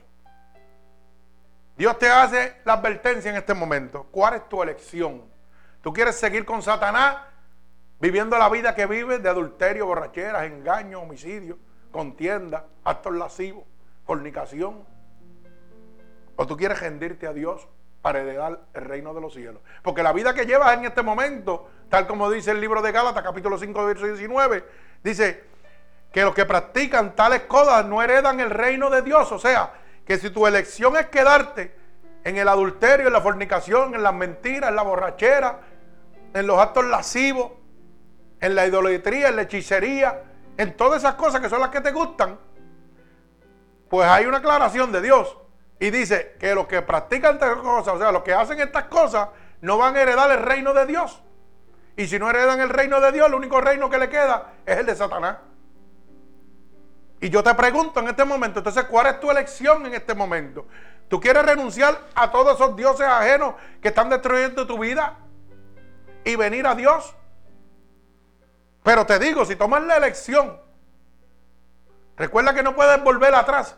Dios te hace la advertencia en este momento. ¿Cuál es tu elección? ¿Tú quieres seguir con Satanás viviendo la vida que vive de adulterio, borracheras, engaño, homicidio, contienda, actos lascivos, fornicación? ¿O tú quieres rendirte a Dios para heredar el reino de los cielos? Porque la vida que llevas en este momento, tal como dice el libro de Gálatas, capítulo 5, verso 19, dice que los que practican tales cosas no heredan el reino de Dios. O sea, que si tu elección es quedarte en el adulterio, en la fornicación, en las mentiras, en la borrachera, en los actos lascivos, en la idolatría, en la hechicería, en todas esas cosas que son las que te gustan, pues hay una aclaración de Dios. Y dice que los que practican estas cosas, o sea, los que hacen estas cosas, no van a heredar el reino de Dios. Y si no heredan el reino de Dios, el único reino que le queda es el de Satanás. Y yo te pregunto en este momento, entonces, ¿cuál es tu elección en este momento? ¿Tú quieres renunciar a todos esos dioses ajenos que están destruyendo tu vida y venir a Dios? Pero te digo, si tomas la elección, recuerda que no puedes volver atrás.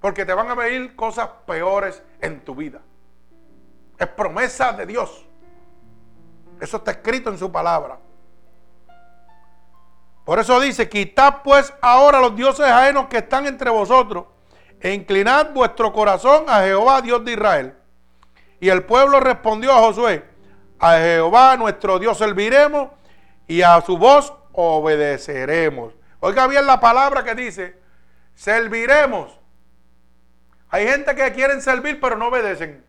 Porque te van a venir cosas peores en tu vida. Es promesa de Dios. Eso está escrito en su palabra. Por eso dice, quitad pues ahora los dioses ajenos que están entre vosotros e inclinad vuestro corazón a Jehová, Dios de Israel. Y el pueblo respondió a Josué, a Jehová nuestro Dios serviremos y a su voz obedeceremos. Oiga bien la palabra que dice, serviremos. Hay gente que quieren servir pero no obedecen.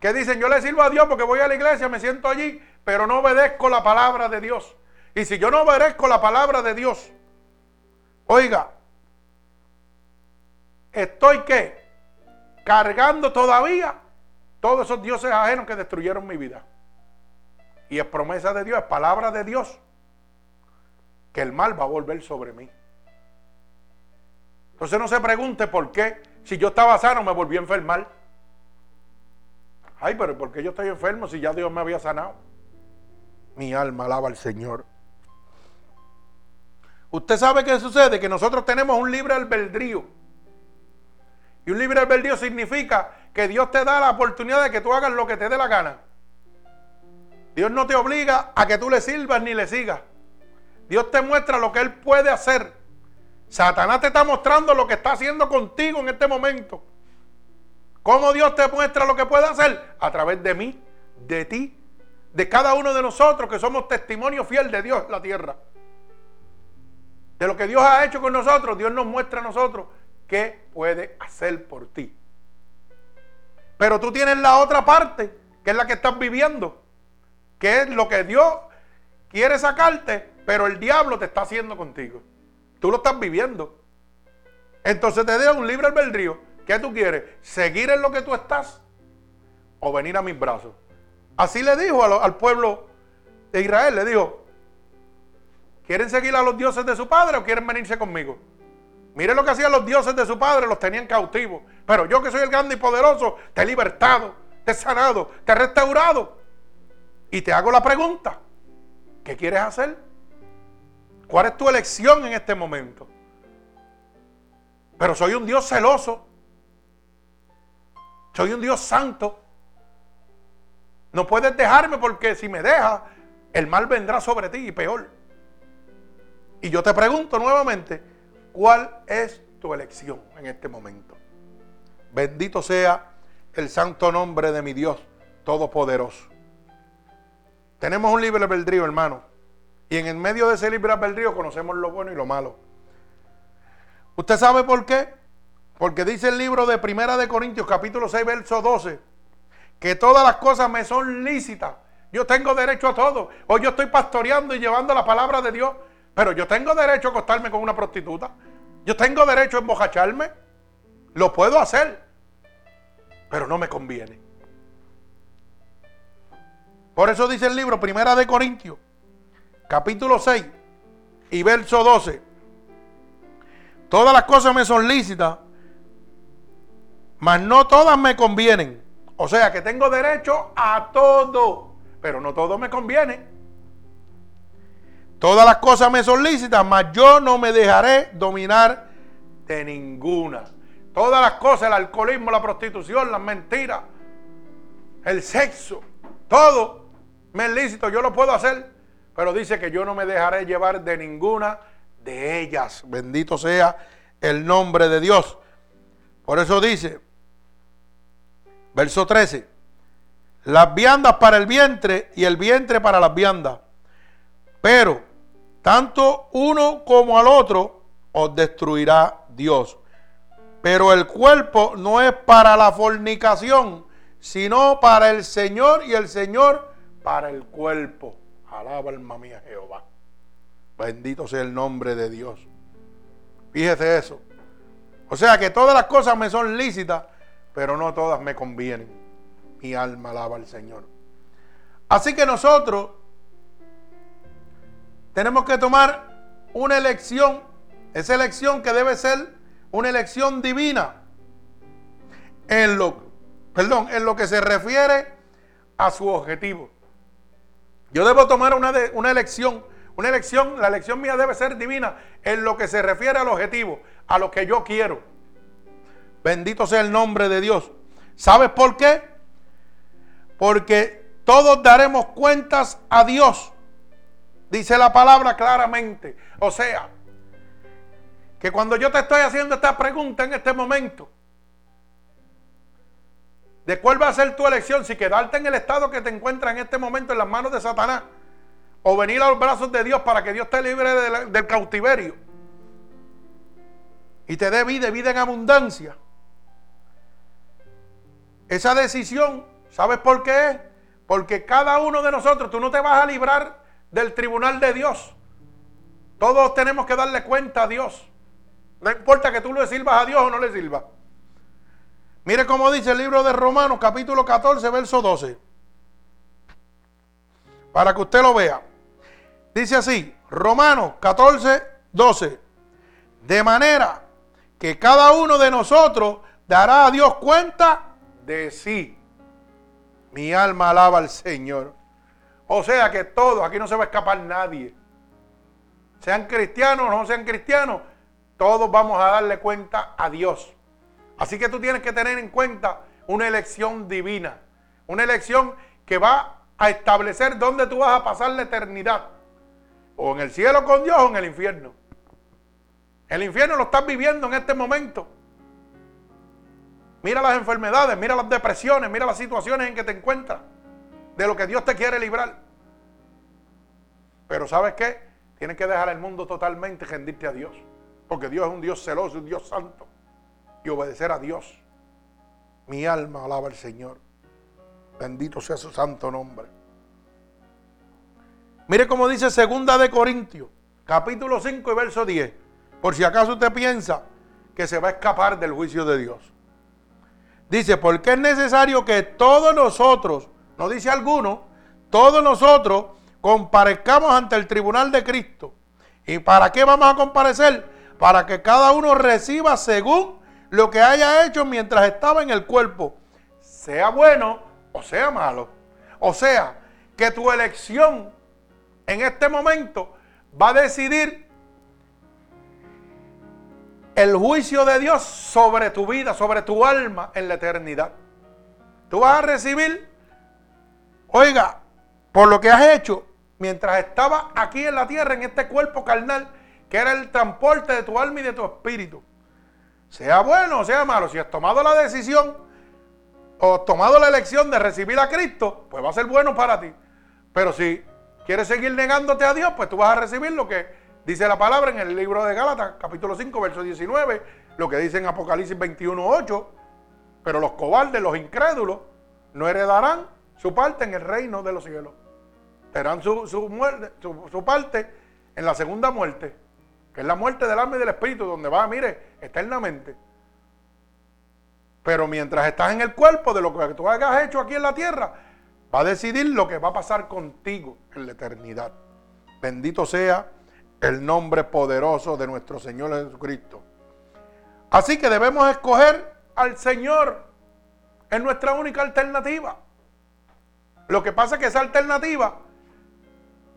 Que dicen, yo le sirvo a Dios porque voy a la iglesia, me siento allí, pero no obedezco la palabra de Dios. Y si yo no obedezco la palabra de Dios, oiga, estoy cargando todavía todos esos dioses ajenos que destruyeron mi vida. Y es promesa de Dios, es palabra de Dios, que el mal va a volver sobre mí. Entonces no se pregunte por qué, si yo estaba sano, me volví a enfermar. Ay, pero ¿por qué yo estoy enfermo si ya Dios me había sanado? Mi alma alaba al Señor. Usted sabe qué sucede, que nosotros tenemos un libre albedrío. Y un libre albedrío significa que Dios te da la oportunidad de que tú hagas lo que te dé la gana. Dios no te obliga a que tú le sirvas ni le sigas. Dios te muestra lo que Él puede hacer. Satanás te está mostrando lo que está haciendo contigo en este momento. ¿Cómo Dios te muestra lo que puede hacer? A través de mí, de ti, de cada uno de nosotros que somos testimonio fiel de Dios en la tierra. De lo que Dios ha hecho con nosotros, Dios nos muestra a nosotros qué puede hacer por ti. Pero tú tienes la otra parte, que es la que estás viviendo que es lo que Dios quiere sacarte, pero el diablo te está haciendo contigo. Tú lo estás viviendo. Entonces te deja un libre albedrío. ¿Qué tú quieres? ¿Seguir en lo que tú estás? ¿O venir a mis brazos? Así le dijo al pueblo de Israel, le dijo, ¿quieren seguir a los dioses de su padre o quieren venirse conmigo? Mire lo que hacían los dioses de su padre, los tenían cautivos. Pero yo que soy el grande y poderoso, te he libertado, te he sanado, te he restaurado. Y te hago la pregunta, ¿qué quieres hacer? ¿Cuál es tu elección en este momento? Pero soy un Dios celoso. Soy un Dios santo. No puedes dejarme porque si me dejas, el mal vendrá sobre ti y peor. Y yo te pregunto nuevamente, ¿cuál es tu elección en este momento? Bendito sea el santo nombre de mi Dios Todopoderoso. Tenemos un libre albedrío, hermano. Y en el medio de ese libre albedrío conocemos lo bueno y lo malo. ¿Usted sabe por qué? Porque dice el libro de Primera de Corintios, capítulo 6, verso 12, que todas las cosas me son lícitas. Yo tengo derecho a todo. Hoy yo estoy pastoreando y llevando la palabra de Dios, pero yo tengo derecho a acostarme con una prostituta. Yo tengo derecho a embojacharme. Lo puedo hacer, pero no me conviene. Por eso dice el libro, Primera de Corintios, capítulo 6 y verso 12. Todas las cosas me son lícitas, mas no todas me convienen. O sea que tengo derecho a todo, pero no todo me conviene. Todas las cosas me son lícitas, mas yo no me dejaré dominar de ninguna. Todas las cosas, el alcoholismo, la prostitución, las mentiras, el sexo, todo me es lícito, yo lo puedo hacer, pero dice que yo no me dejaré llevar de ninguna de ellas. Bendito sea el nombre de Dios. Por eso dice, verso 13, las viandas para el vientre y el vientre para las viandas. Pero tanto uno como al otro os destruirá Dios. Pero el cuerpo no es para la fornicación, sino para el Señor y el Señor para el cuerpo. Alaba alma mía Jehová. Bendito sea el nombre de Dios. Fíjese eso. O sea que todas las cosas me son lícitas, pero no todas me convienen. Mi alma alaba al Señor. Así que nosotros tenemos que tomar una elección, esa elección que debe ser una elección divina en lo, perdón, en lo que se refiere a su objetivo. Yo debo tomar una, una elección. Una elección, la elección mía debe ser divina en lo que se refiere al objetivo, a lo que yo quiero. Bendito sea el nombre de Dios. ¿Sabes por qué? Porque todos daremos cuentas a Dios. Dice la palabra claramente. O sea, que cuando yo te estoy haciendo esta pregunta en este momento, de cuál va a ser tu elección, si quedarte en el estado que te encuentras en este momento en las manos de Satanás, o venir a los brazos de Dios para que Dios te libre del cautiverio y te dé vida, vida en abundancia. Esa decisión, ¿sabes por qué es? Porque cada uno de nosotros, tú no te vas a librar del tribunal de Dios. Todos tenemos que darle cuenta a Dios. No importa que tú le sirvas a Dios o no le sirvas. Mire cómo dice el libro de Romanos, capítulo 14, verso 12. Para que usted lo vea. Dice así, Romanos 14, 12. De manera que cada uno de nosotros dará a Dios cuenta de sí. Mi alma alaba al Señor. O sea que todo, aquí no se va a escapar nadie. Sean cristianos o no sean cristianos, todos vamos a darle cuenta a Dios. Así que tú tienes que tener en cuenta una elección divina. Una elección que va a establecer dónde tú vas a pasar la eternidad. O en el cielo con Dios o en el infierno. El infierno lo estás viviendo en este momento. Mira las enfermedades, mira las depresiones, mira las situaciones en que te encuentras. De lo que Dios te quiere librar. Pero ¿sabes qué? Tienes que dejar el mundo totalmente y rendirte a Dios. Porque Dios es un Dios celoso, un Dios santo. Obedecer a Dios. Mi alma alaba al Señor. Bendito sea su santo nombre. Mire cómo dice segunda de Corintios, capítulo 5 y verso 10. Por si acaso usted piensa que se va a escapar del juicio de Dios. Dice, porque es necesario que todos nosotros, no dice alguno, todos nosotros comparezcamos ante el tribunal de Cristo. ¿Y para qué vamos a comparecer? Para que cada uno reciba según lo que haya hecho mientras estaba en el cuerpo, sea bueno o sea malo. O sea, que tu elección en este momento va a decidir el juicio de Dios sobre tu vida, sobre tu alma en la eternidad. Tú vas a recibir, oiga, por lo que has hecho mientras estaba aquí en la tierra, en este cuerpo carnal, que era el transporte de tu alma y de tu espíritu. Sea bueno o sea malo, si has tomado la decisión o has tomado la elección de recibir a Cristo, pues va a ser bueno para ti. Pero si quieres seguir negándote a Dios, pues tú vas a recibir lo que Dice la palabra en el libro de Gálatas, capítulo 5, verso 19, lo que dice en Apocalipsis 21, 8. Pero los cobardes, los incrédulos, no heredarán su parte en el reino de los cielos. Tendrán su, su, muerte, su, parte en la segunda muerte, que es la muerte del alma y del espíritu, donde va, mire, eternamente. Pero mientras estás en el cuerpo de lo que tú hayas hecho aquí en la tierra, va a decidir lo que va a pasar contigo en la eternidad. Bendito sea el nombre poderoso de nuestro Señor Jesucristo. Así que debemos escoger al Señor. Es nuestra única alternativa. Lo que pasa es que esa alternativa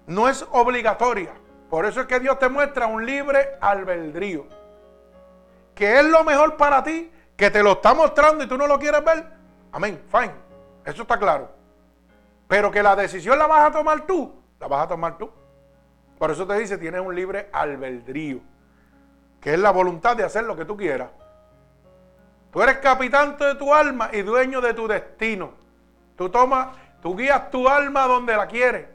no es obligatoria. Por eso es que Dios te muestra un libre albedrío. Que es lo mejor para ti, que te lo está mostrando y tú no lo quieres ver. Amén, fine. Eso está claro. Pero que la decisión la vas a tomar tú, la vas a tomar tú. Por eso te dice, tienes un libre albedrío, que es la voluntad de hacer lo que tú quieras. Tú eres capitán de tu alma y dueño de tu destino. Tú tomas, tú guías tu alma donde la quieres.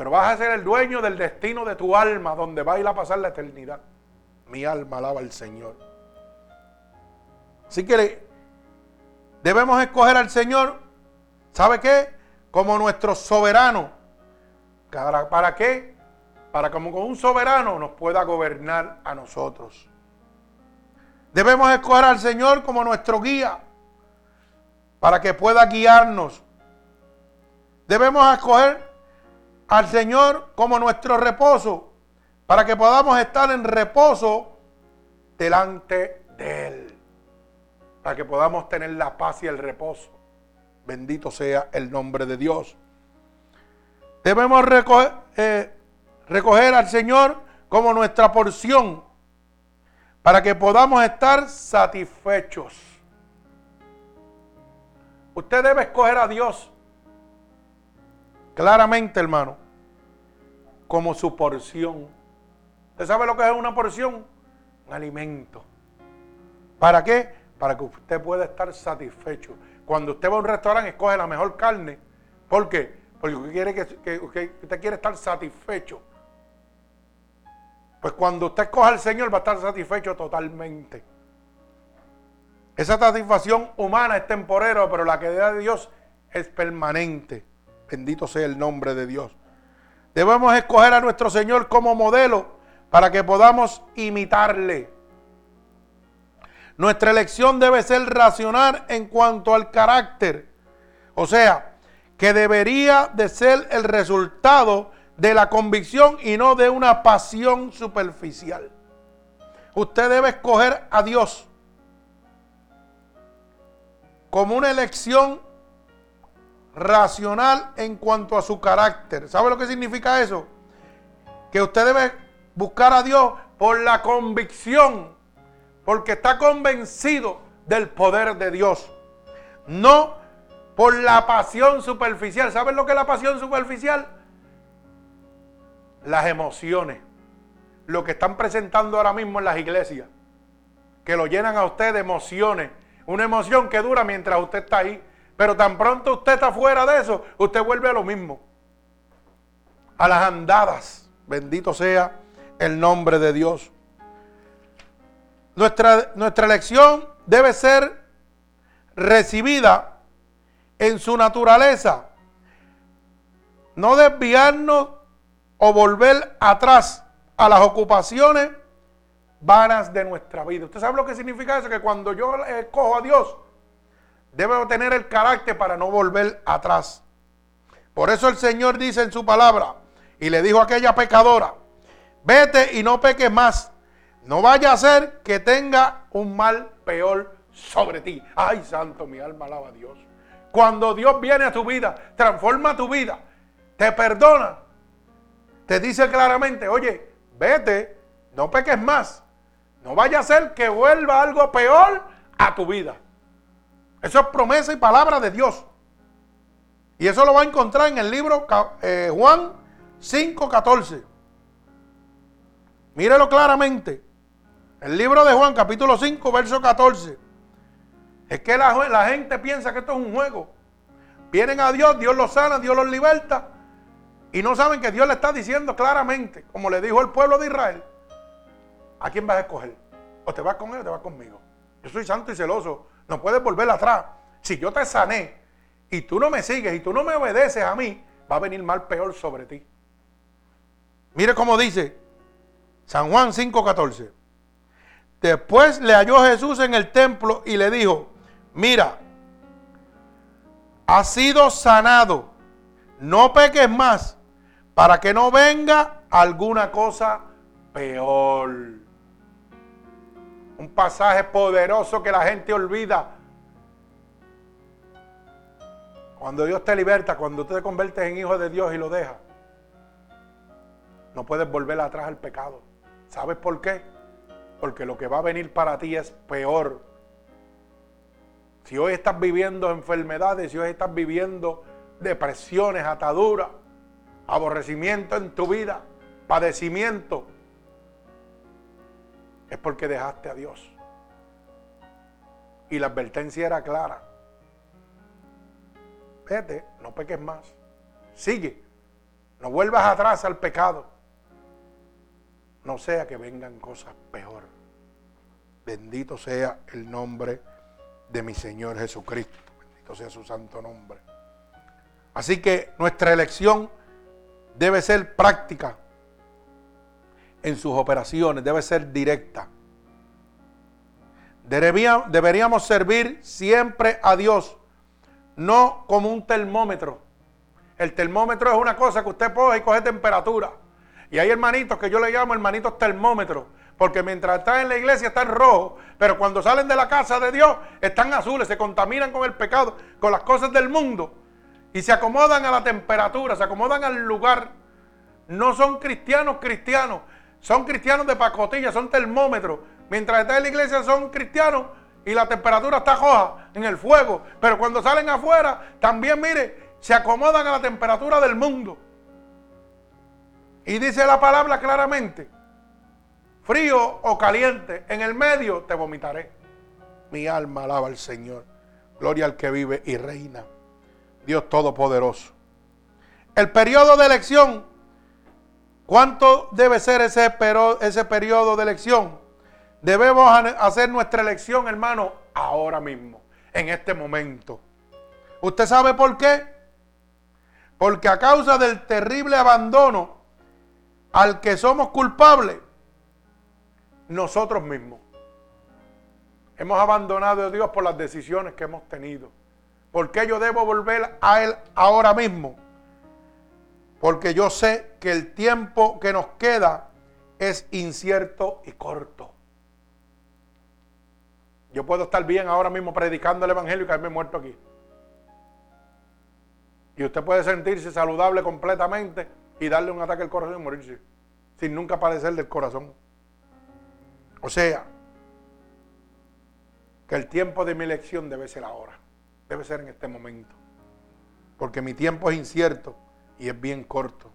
Pero vas a ser el dueño del destino de tu alma, donde va a ir a pasar la eternidad. Mi alma alaba al Señor. Así que debemos escoger al Señor, ¿sabe qué? Como nuestro soberano ¿Para qué? Para como con un soberano nos pueda gobernar a nosotros. Debemos escoger al Señor como nuestro guía para que pueda guiarnos. Debemos escoger al Señor como nuestro reposo para que podamos estar en reposo delante de Él. Para que podamos tener la paz y el reposo. Bendito sea el nombre de Dios. Debemos eh, recoger, al Señor como nuestra porción para que podamos estar satisfechos. Usted debe escoger a Dios claramente, hermano, como su porción. ¿Usted sabe lo que es una porción? Un alimento. ¿Para qué? Para que usted pueda estar satisfecho. Cuando usted va a un restaurante, escoge la mejor carne. ¿Por qué? Porque usted quiere, estar satisfecho. Pues cuando usted escoja al Señor va a estar satisfecho totalmente. Esa satisfacción humana es temporera, pero la que da de Dios es permanente. Bendito sea el nombre de Dios. Debemos escoger a nuestro Señor como modelo para que podamos imitarle. Nuestra elección debe ser racional en cuanto al carácter. O sea, que debería de ser el resultado de la convicción y no de una pasión superficial. Usted debe escoger a Dios como una elección racional en cuanto a su carácter. ¿Sabe lo que significa eso? Que usted debe buscar a Dios por la convicción, porque está convencido del poder de Dios. No por la pasión superficial. ¿Saben lo que es la pasión superficial? Las emociones. Lo que están presentando ahora mismo en las iglesias. Que lo llenan a usted de emociones una emoción que dura mientras usted está ahí. Pero tan pronto usted está fuera de eso, usted vuelve a lo mismo. A las andadas. Bendito sea el nombre de Dios. Nuestra, nuestra elección debe ser recibida en su naturaleza. No desviarnos o volver atrás a las ocupaciones vanas de nuestra vida. ¿Usted sabe lo que significa eso? Que cuando yo escojo a Dios, debo tener el carácter para no volver atrás. Por eso el Señor dice en su palabra, y le dijo a aquella pecadora, vete y no peques más. No vaya a ser que tenga un mal peor sobre ti. Ay, santo, mi alma alaba a Dios. Cuando Dios viene a tu vida, transforma tu vida, te perdona, te dice claramente, oye, vete, no peques más. No vaya a ser que vuelva algo peor a tu vida. Eso es promesa y palabra de Dios. Y eso lo va a encontrar en el libro eh, Juan 5.14. Mírelo claramente. El libro de Juan, capítulo 5, verso 14. Es que la, la gente piensa que esto es un juego. Vienen a Dios, Dios los sana, Dios los liberta. Y no saben que Dios le está diciendo claramente, como le dijo el pueblo de Israel, ¿A quién vas a escoger? ¿O te vas con él o te vas conmigo? Yo soy santo y celoso. No puedes volver atrás. Si yo te sané y tú no me sigues y tú no me obedeces a mí, va a venir mal peor sobre ti. Mire cómo dice San Juan 5:14. Después le halló Jesús en el templo y le dijo, mira, has sido sanado, no peques más, para que no venga alguna cosa peor un pasaje poderoso que la gente olvida. Cuando Dios te liberta, cuando tú te conviertes en hijo de Dios y lo dejas, no puedes volver atrás al pecado. ¿Sabes por qué? Porque lo que va a venir para ti es peor. Si hoy estás viviendo enfermedades, si hoy estás viviendo depresiones, ataduras, aborrecimiento en tu vida, padecimiento, es porque dejaste a Dios. Y la advertencia era clara. Vete, no peques más. Sigue. No vuelvas atrás al pecado. No sea que vengan cosas peor. Bendito sea el nombre de mi Señor Jesucristo. Bendito sea su santo nombre. Así que nuestra elección debe ser práctica en sus operaciones, debe ser directa. Deberíamos servir siempre a Dios, no como un termómetro. El termómetro es una cosa que usted pone y coge temperatura. Y hay hermanitos que yo le llamo hermanitos termómetros, porque mientras están en la iglesia están rojos, pero cuando salen de la casa de Dios están azules, se contaminan con el pecado, con las cosas del mundo, y se acomodan a la temperatura, se acomodan al lugar. No son cristianos cristianos, son cristianos de pacotilla, son termómetros. Mientras están en la iglesia son cristianos y la temperatura está roja en el fuego. Pero cuando salen afuera, también mire, se acomodan a la temperatura del mundo. Y dice la palabra claramente, frío o caliente, en el medio te vomitaré. Mi alma alaba al Señor. Gloria al que vive y reina. Dios Todopoderoso. El periodo de elección. ¿Cuánto debe ser ese, ese periodo de elección? Debemos hacer nuestra elección, hermano, ahora mismo, en este momento. ¿Usted sabe por qué? Porque a causa del terrible abandono al que somos culpables, nosotros mismos hemos abandonado a Dios por las decisiones que hemos tenido. ¿Por qué yo debo volver a Él ahora mismo? Porque yo sé que el tiempo que nos queda es incierto y corto. Yo puedo estar bien ahora mismo predicando el Evangelio y caerme muerto aquí. Y usted puede sentirse saludable completamente y darle un ataque al corazón y morirse. Sin nunca padecer del corazón. O sea, que el tiempo de mi elección debe ser ahora. Debe ser en este momento. Porque mi tiempo es incierto y es bien corto.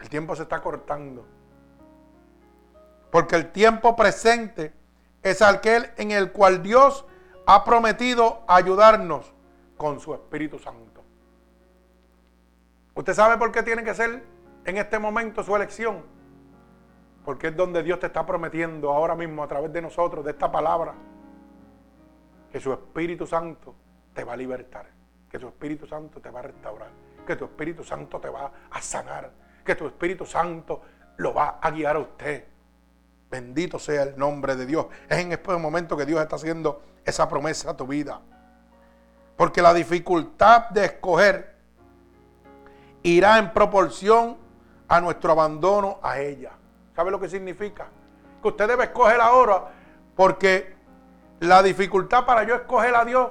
El tiempo se está cortando. Porque el tiempo presente es aquel en el cual Dios ha prometido ayudarnos con su Espíritu Santo. ¿Usted sabe por qué tiene que ser en este momento su elección? Porque es donde Dios te está prometiendo ahora mismo a través de nosotros, de esta palabra, que su Espíritu Santo te va a libertar, que su Espíritu Santo te va a restaurar, que tu Espíritu Santo te va a sanar, que tu Espíritu Santo lo va a guiar a usted Bendito sea el nombre de Dios. Es en este momento que Dios está haciendo esa promesa a tu vida. Porque la dificultad de escoger irá en proporción a nuestro abandono a ella. ¿Sabe lo que significa? Que usted debe escoger ahora porque la dificultad para yo escoger a Dios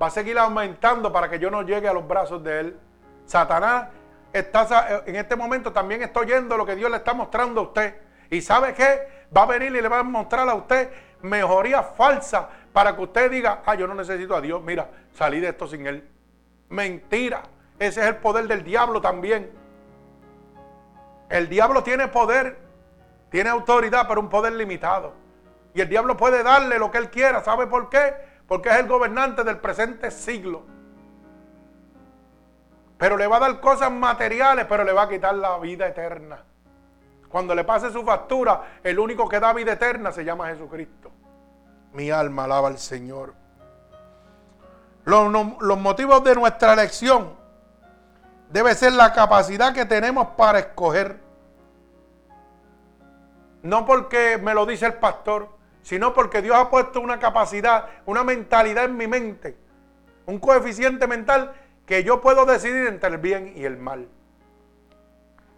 va a seguir aumentando para que yo no llegue a los brazos de Él. Satanás está en este momento también está oyendo lo que Dios le está mostrando a usted. ¿Y sabe qué? va a venir y le va a mostrar a usted mejoría falsa para que usted diga, ah, yo no necesito a Dios, mira, salí de esto sin Él. Mentira, ese es el poder del diablo también. El diablo tiene poder, tiene autoridad, pero un poder limitado. Y el diablo puede darle lo que él quiera. ¿Sabe por qué? Porque es el gobernante del presente siglo. Pero le va a dar cosas materiales, pero le va a quitar la vida eterna. Cuando le pase su factura, el único que da vida eterna se llama Jesucristo. Mi alma alaba al Señor. Los, los motivos de nuestra elección debe ser la capacidad que tenemos para escoger. No porque me lo dice el pastor, sino porque Dios ha puesto una capacidad, una mentalidad en mi mente, un coeficiente mental que yo puedo decidir entre el bien y el mal.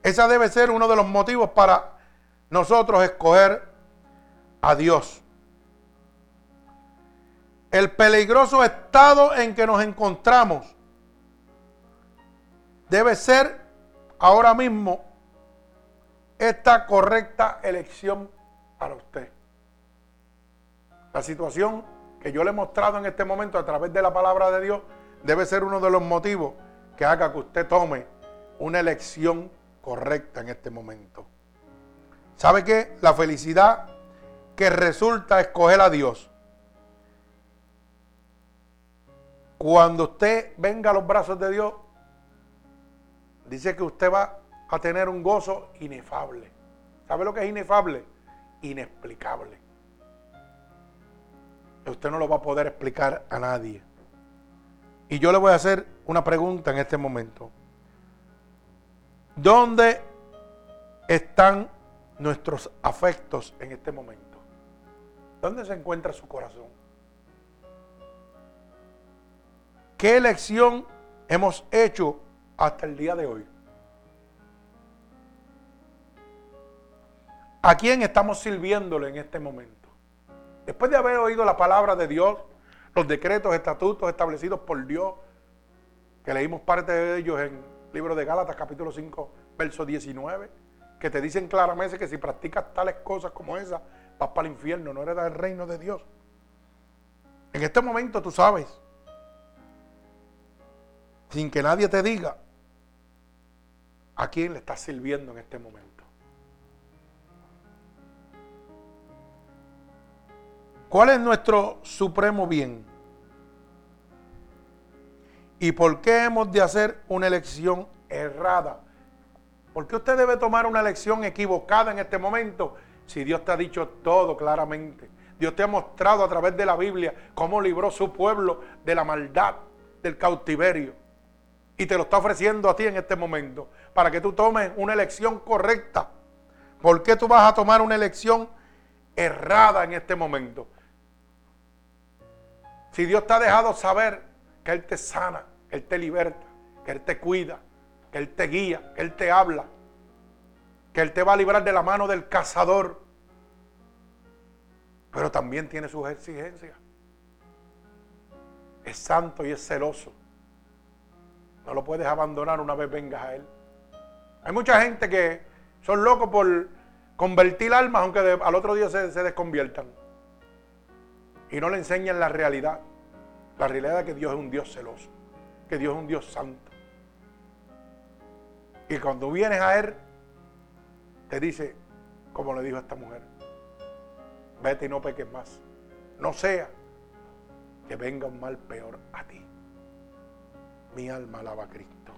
Esa debe ser uno de los motivos para nosotros escoger a Dios. El peligroso estado en que nos encontramos debe ser ahora mismo esta correcta elección para usted. La situación que yo le he mostrado en este momento a través de la palabra de Dios debe ser uno de los motivos que haga que usted tome una elección correcta en este momento. ¿Sabe qué? La felicidad que resulta escoger a Dios. Cuando usted venga a los brazos de Dios, dice que usted va a tener un gozo inefable. ¿Sabe lo que es inefable? Inexplicable. Usted no lo va a poder explicar a nadie. Y yo le voy a hacer una pregunta en este momento. ¿Dónde están nuestros afectos en este momento? ¿Dónde se encuentra su corazón? ¿Qué elección hemos hecho hasta el día de hoy? ¿A quién estamos sirviéndole en este momento? Después de haber oído la palabra de Dios, los decretos, estatutos establecidos por Dios, que leímos parte de ellos en libro de Gálatas capítulo 5, verso 19, que te dicen claramente que si practicas tales cosas como esas, vas para el infierno, no heredas el reino de Dios. En este momento tú sabes sin que nadie te diga a quién le estás sirviendo en este momento. ¿Cuál es nuestro supremo bien? ¿Y por qué hemos de hacer una elección errada? ¿Por qué usted debe tomar una elección equivocada en este momento si Dios te ha dicho todo claramente? Dios te ha mostrado a través de la Biblia cómo libró su pueblo de la maldad, del cautiverio. Y te lo está ofreciendo a ti en este momento para que tú tomes una elección correcta. ¿Por qué tú vas a tomar una elección errada en este momento? Si Dios te ha dejado saber que Él te sana, que Él te liberta, que Él te cuida, que Él te guía, que Él te habla, que Él te va a librar de la mano del cazador, pero también tiene sus exigencias. Es santo y es celoso. No lo puedes abandonar una vez vengas a Él. Hay mucha gente que son locos por convertir almas, aunque al otro día se, se desconviertan y no le enseñan la realidad. La realidad de que Dios es un Dios celoso, que Dios es un Dios santo. Y cuando vienes a Él, te dice, como le dijo a esta mujer, vete y no peques más. No sea que venga un mal peor a ti. Mi alma alaba a Cristo.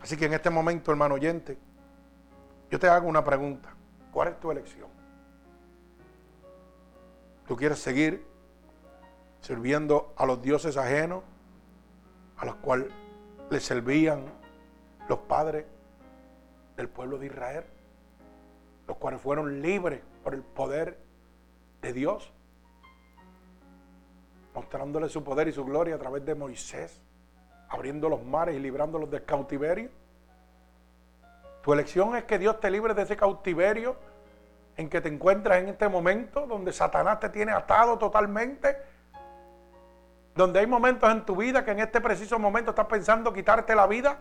Así que en este momento, hermano oyente, yo te hago una pregunta. ¿Cuál es tu elección? ¿Tú quieres seguir sirviendo a los dioses ajenos, a los cuales le servían los padres del pueblo de Israel, los cuales fueron libres por el poder de Dios, mostrándole su poder y su gloria a través de Moisés, abriendo los mares y librándolos del cautiverio? Tu elección es que Dios te libre de ese cautiverio en que te encuentras en este momento, donde Satanás te tiene atado totalmente, donde hay momentos en tu vida que en este preciso momento estás pensando quitarte la vida.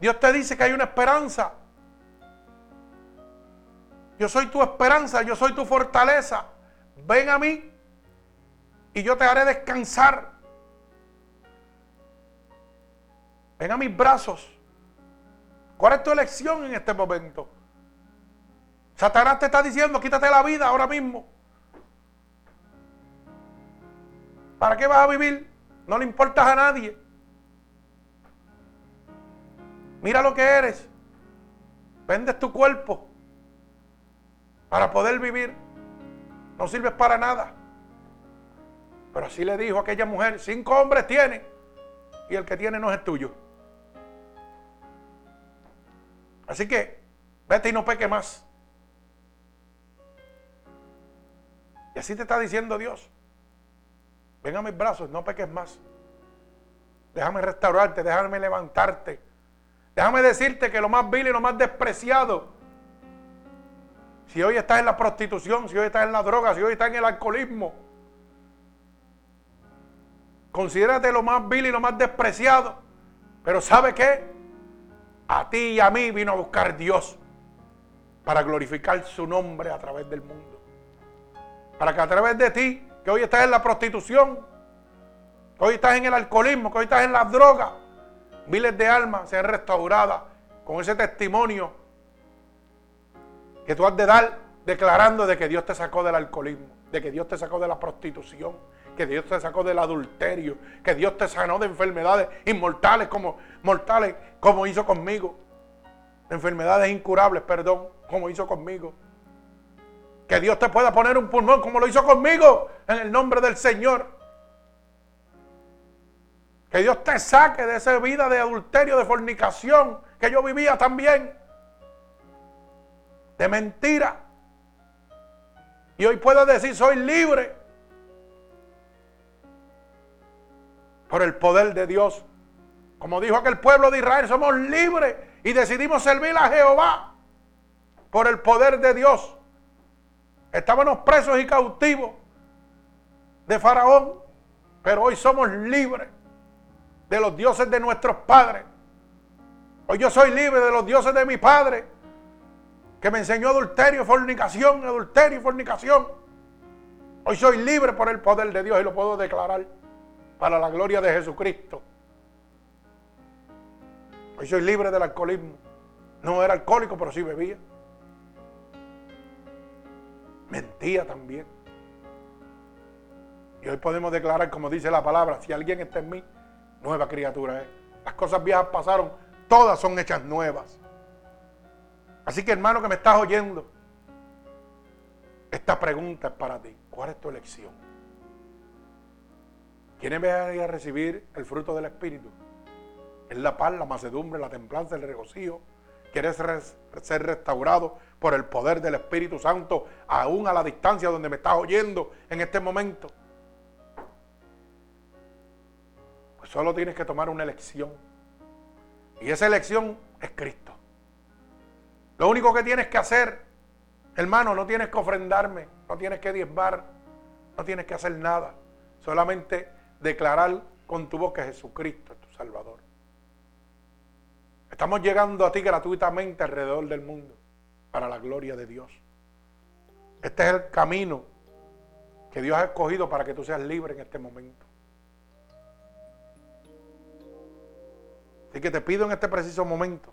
Dios te dice que hay una esperanza. Yo soy tu esperanza, yo soy tu fortaleza. Ven a mí y yo te haré descansar. Ven a mis brazos. ¿Cuál es tu elección en este momento? Satanás te está diciendo, quítate la vida ahora mismo. ¿Para qué vas a vivir? No le importas a nadie. Mira lo que eres. Vendes tu cuerpo para poder vivir. No sirves para nada. Pero así le dijo aquella mujer, cinco hombres tiene y el que tiene no es tuyo. Así que vete y no peque más. Y así te está diciendo Dios. Ven a mis brazos, no peques más. Déjame restaurarte, déjame levantarte. Déjame decirte que lo más vil y lo más despreciado, si hoy estás en la prostitución, si hoy estás en la droga, si hoy estás en el alcoholismo, considérate lo más vil y lo más despreciado. Pero ¿sabe qué? A ti y a mí vino a buscar Dios para glorificar su nombre a través del mundo. Para que a través de ti, que hoy estás en la prostitución, que hoy estás en el alcoholismo, que hoy estás en las drogas, miles de almas sean restauradas con ese testimonio que tú has de dar declarando de que Dios te sacó del alcoholismo, de que Dios te sacó de la prostitución, que Dios te sacó del adulterio, que Dios te sanó de enfermedades inmortales como mortales como hizo conmigo, de enfermedades incurables, perdón, como hizo conmigo. Que Dios te pueda poner un pulmón como lo hizo conmigo en el nombre del Señor. Que Dios te saque de esa vida de adulterio, de fornicación que yo vivía también. De mentira. Y hoy puedo decir, soy libre. Por el poder de Dios. Como dijo aquel pueblo de Israel, somos libres y decidimos servir a Jehová. Por el poder de Dios. Estábamos presos y cautivos de Faraón, pero hoy somos libres de los dioses de nuestros padres. Hoy yo soy libre de los dioses de mi padre, que me enseñó adulterio, fornicación, adulterio y fornicación. Hoy soy libre por el poder de Dios y lo puedo declarar. para la gloria de Jesucristo. Hoy soy libre del alcoholismo. No era alcohólico, pero sí bebía. Mentía también. Y hoy podemos declarar, como dice la palabra, si alguien está en mí, nueva criatura es. Las cosas viejas pasaron, todas son hechas nuevas. Así que hermano que me estás oyendo, esta pregunta es para ti. ¿Cuál es tu elección? ¿Quieres venir a recibir el fruto del Espíritu? Es la paz, la macedumbre, la templanza, el regocijo. ¿Quieres ser restaurado por el poder del Espíritu Santo, aún a la distancia donde me estás oyendo en este momento? Pues solo tienes que tomar una elección. Y esa elección es Cristo. Lo único que tienes que hacer, hermano, no tienes que ofrendarme, no tienes que diezmar, no tienes que hacer nada. Solamente declarar con tu boca Jesucristo es tu Salvador. Estamos llegando a ti gratuitamente alrededor del mundo para la gloria de Dios. Este es el camino que Dios ha escogido para que tú seas libre en este momento. Así que te pido en este preciso momento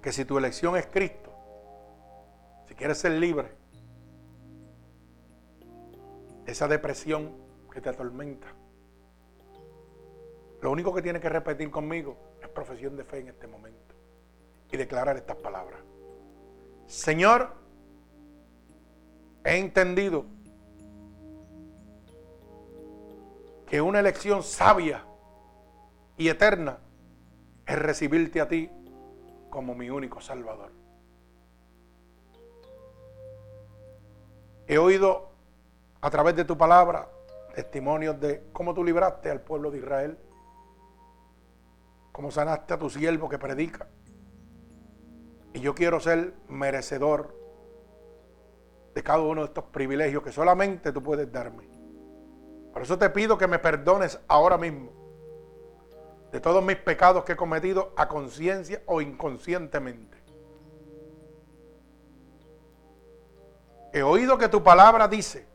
que si tu elección es Cristo, si quieres ser libre, esa depresión que te atormenta, lo único que tienes que repetir conmigo es profesión de fe en este momento y declarar estas palabras. Señor, he entendido que una elección sabia y eterna es recibirte a ti como mi único Salvador. He oído a través de tu palabra testimonios de cómo tú libraste al pueblo de Israel, cómo sanaste a tu siervo que predica. Y yo quiero ser merecedor de cada uno de estos privilegios que solamente tú puedes darme. Por eso te pido que me perdones ahora mismo de todos mis pecados que he cometido a conciencia o inconscientemente. He oído que tu palabra dice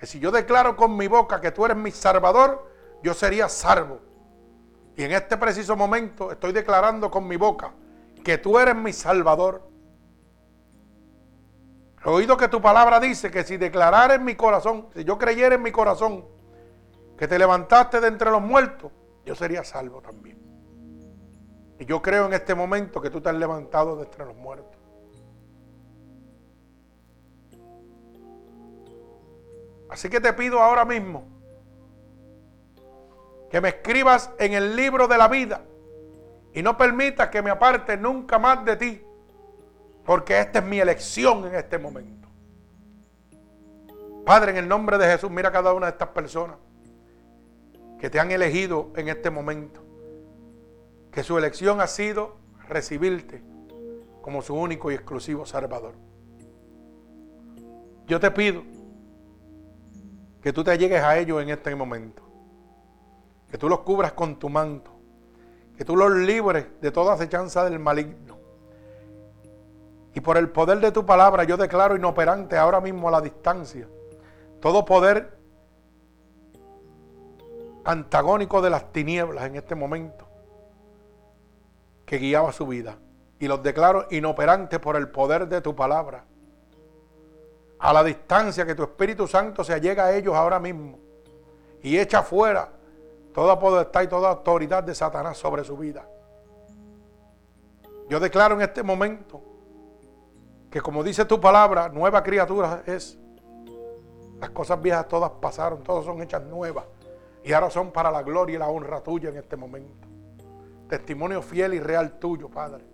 que si yo declaro con mi boca que tú eres mi salvador, yo sería salvo. Y en este preciso momento estoy declarando con mi boca que tú eres mi salvador. He oído que tu palabra dice que si declarara en mi corazón, si yo creyera en mi corazón que te levantaste de entre los muertos, yo sería salvo también. Y yo creo en este momento que tú te has levantado de entre los muertos. Así que te pido ahora mismo que me escribas en el libro de la vida y no permitas que me aparte nunca más de ti, porque esta es mi elección en este momento. Padre, en el nombre de Jesús, mira a cada una de estas personas que te han elegido en este momento, que su elección ha sido recibirte como su único y exclusivo Salvador. Yo te pido que tú te llegues a ellos en este momento. Que tú los cubras con tu manto. Que tú los libres de toda acechanza del maligno. Y por el poder de tu palabra yo declaro inoperante ahora mismo a la distancia. Todo poder antagónico de las tinieblas en este momento que guiaba su vida. Y los declaro inoperantes por el poder de tu palabra a la distancia que tu Espíritu Santo se llega a ellos ahora mismo y echa fuera toda potestad y toda autoridad de Satanás sobre su vida. Yo declaro en este momento que como dice tu palabra, nueva criatura es. Las cosas viejas todas pasaron, todas son hechas nuevas y ahora son para la gloria y la honra tuya en este momento. Testimonio fiel y real tuyo, Padre.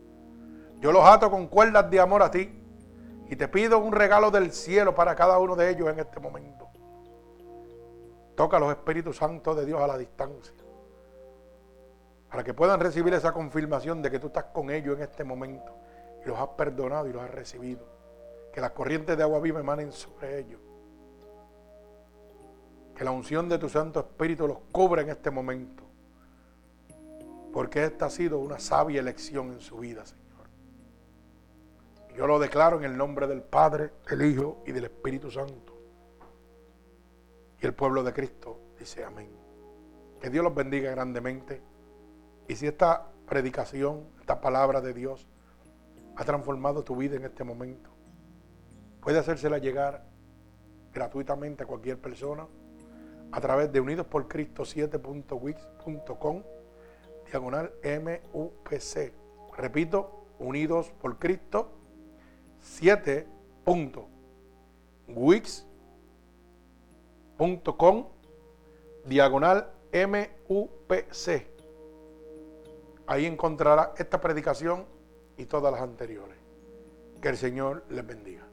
Yo los ato con cuerdas de amor a ti y te pido un regalo del cielo para cada uno de ellos en este momento. Toca los Espíritus Santos de Dios a la distancia. Para que puedan recibir esa confirmación de que tú estás con ellos en este momento. Y los has perdonado y los has recibido. Que las corrientes de agua viva emanen sobre ellos. Que la unción de tu Santo Espíritu los cubra en este momento. Porque esta ha sido una sabia elección en su vida, Señor. Yo lo declaro en el nombre del Padre, del Hijo y del Espíritu Santo. Y el pueblo de Cristo Dice amén. Que Dios los bendiga grandemente. Y si esta predicación, esta palabra de Dios ha transformado tu vida en este momento, puede hacérsela llegar gratuitamente a cualquier persona a través de Unidos por Cristo 7.wix.com diagonal MUPC. Repito, Unidos por 7.wix.com diagonal MUPC. Ahí encontrará esta predicación y todas las anteriores. Que el Señor les bendiga.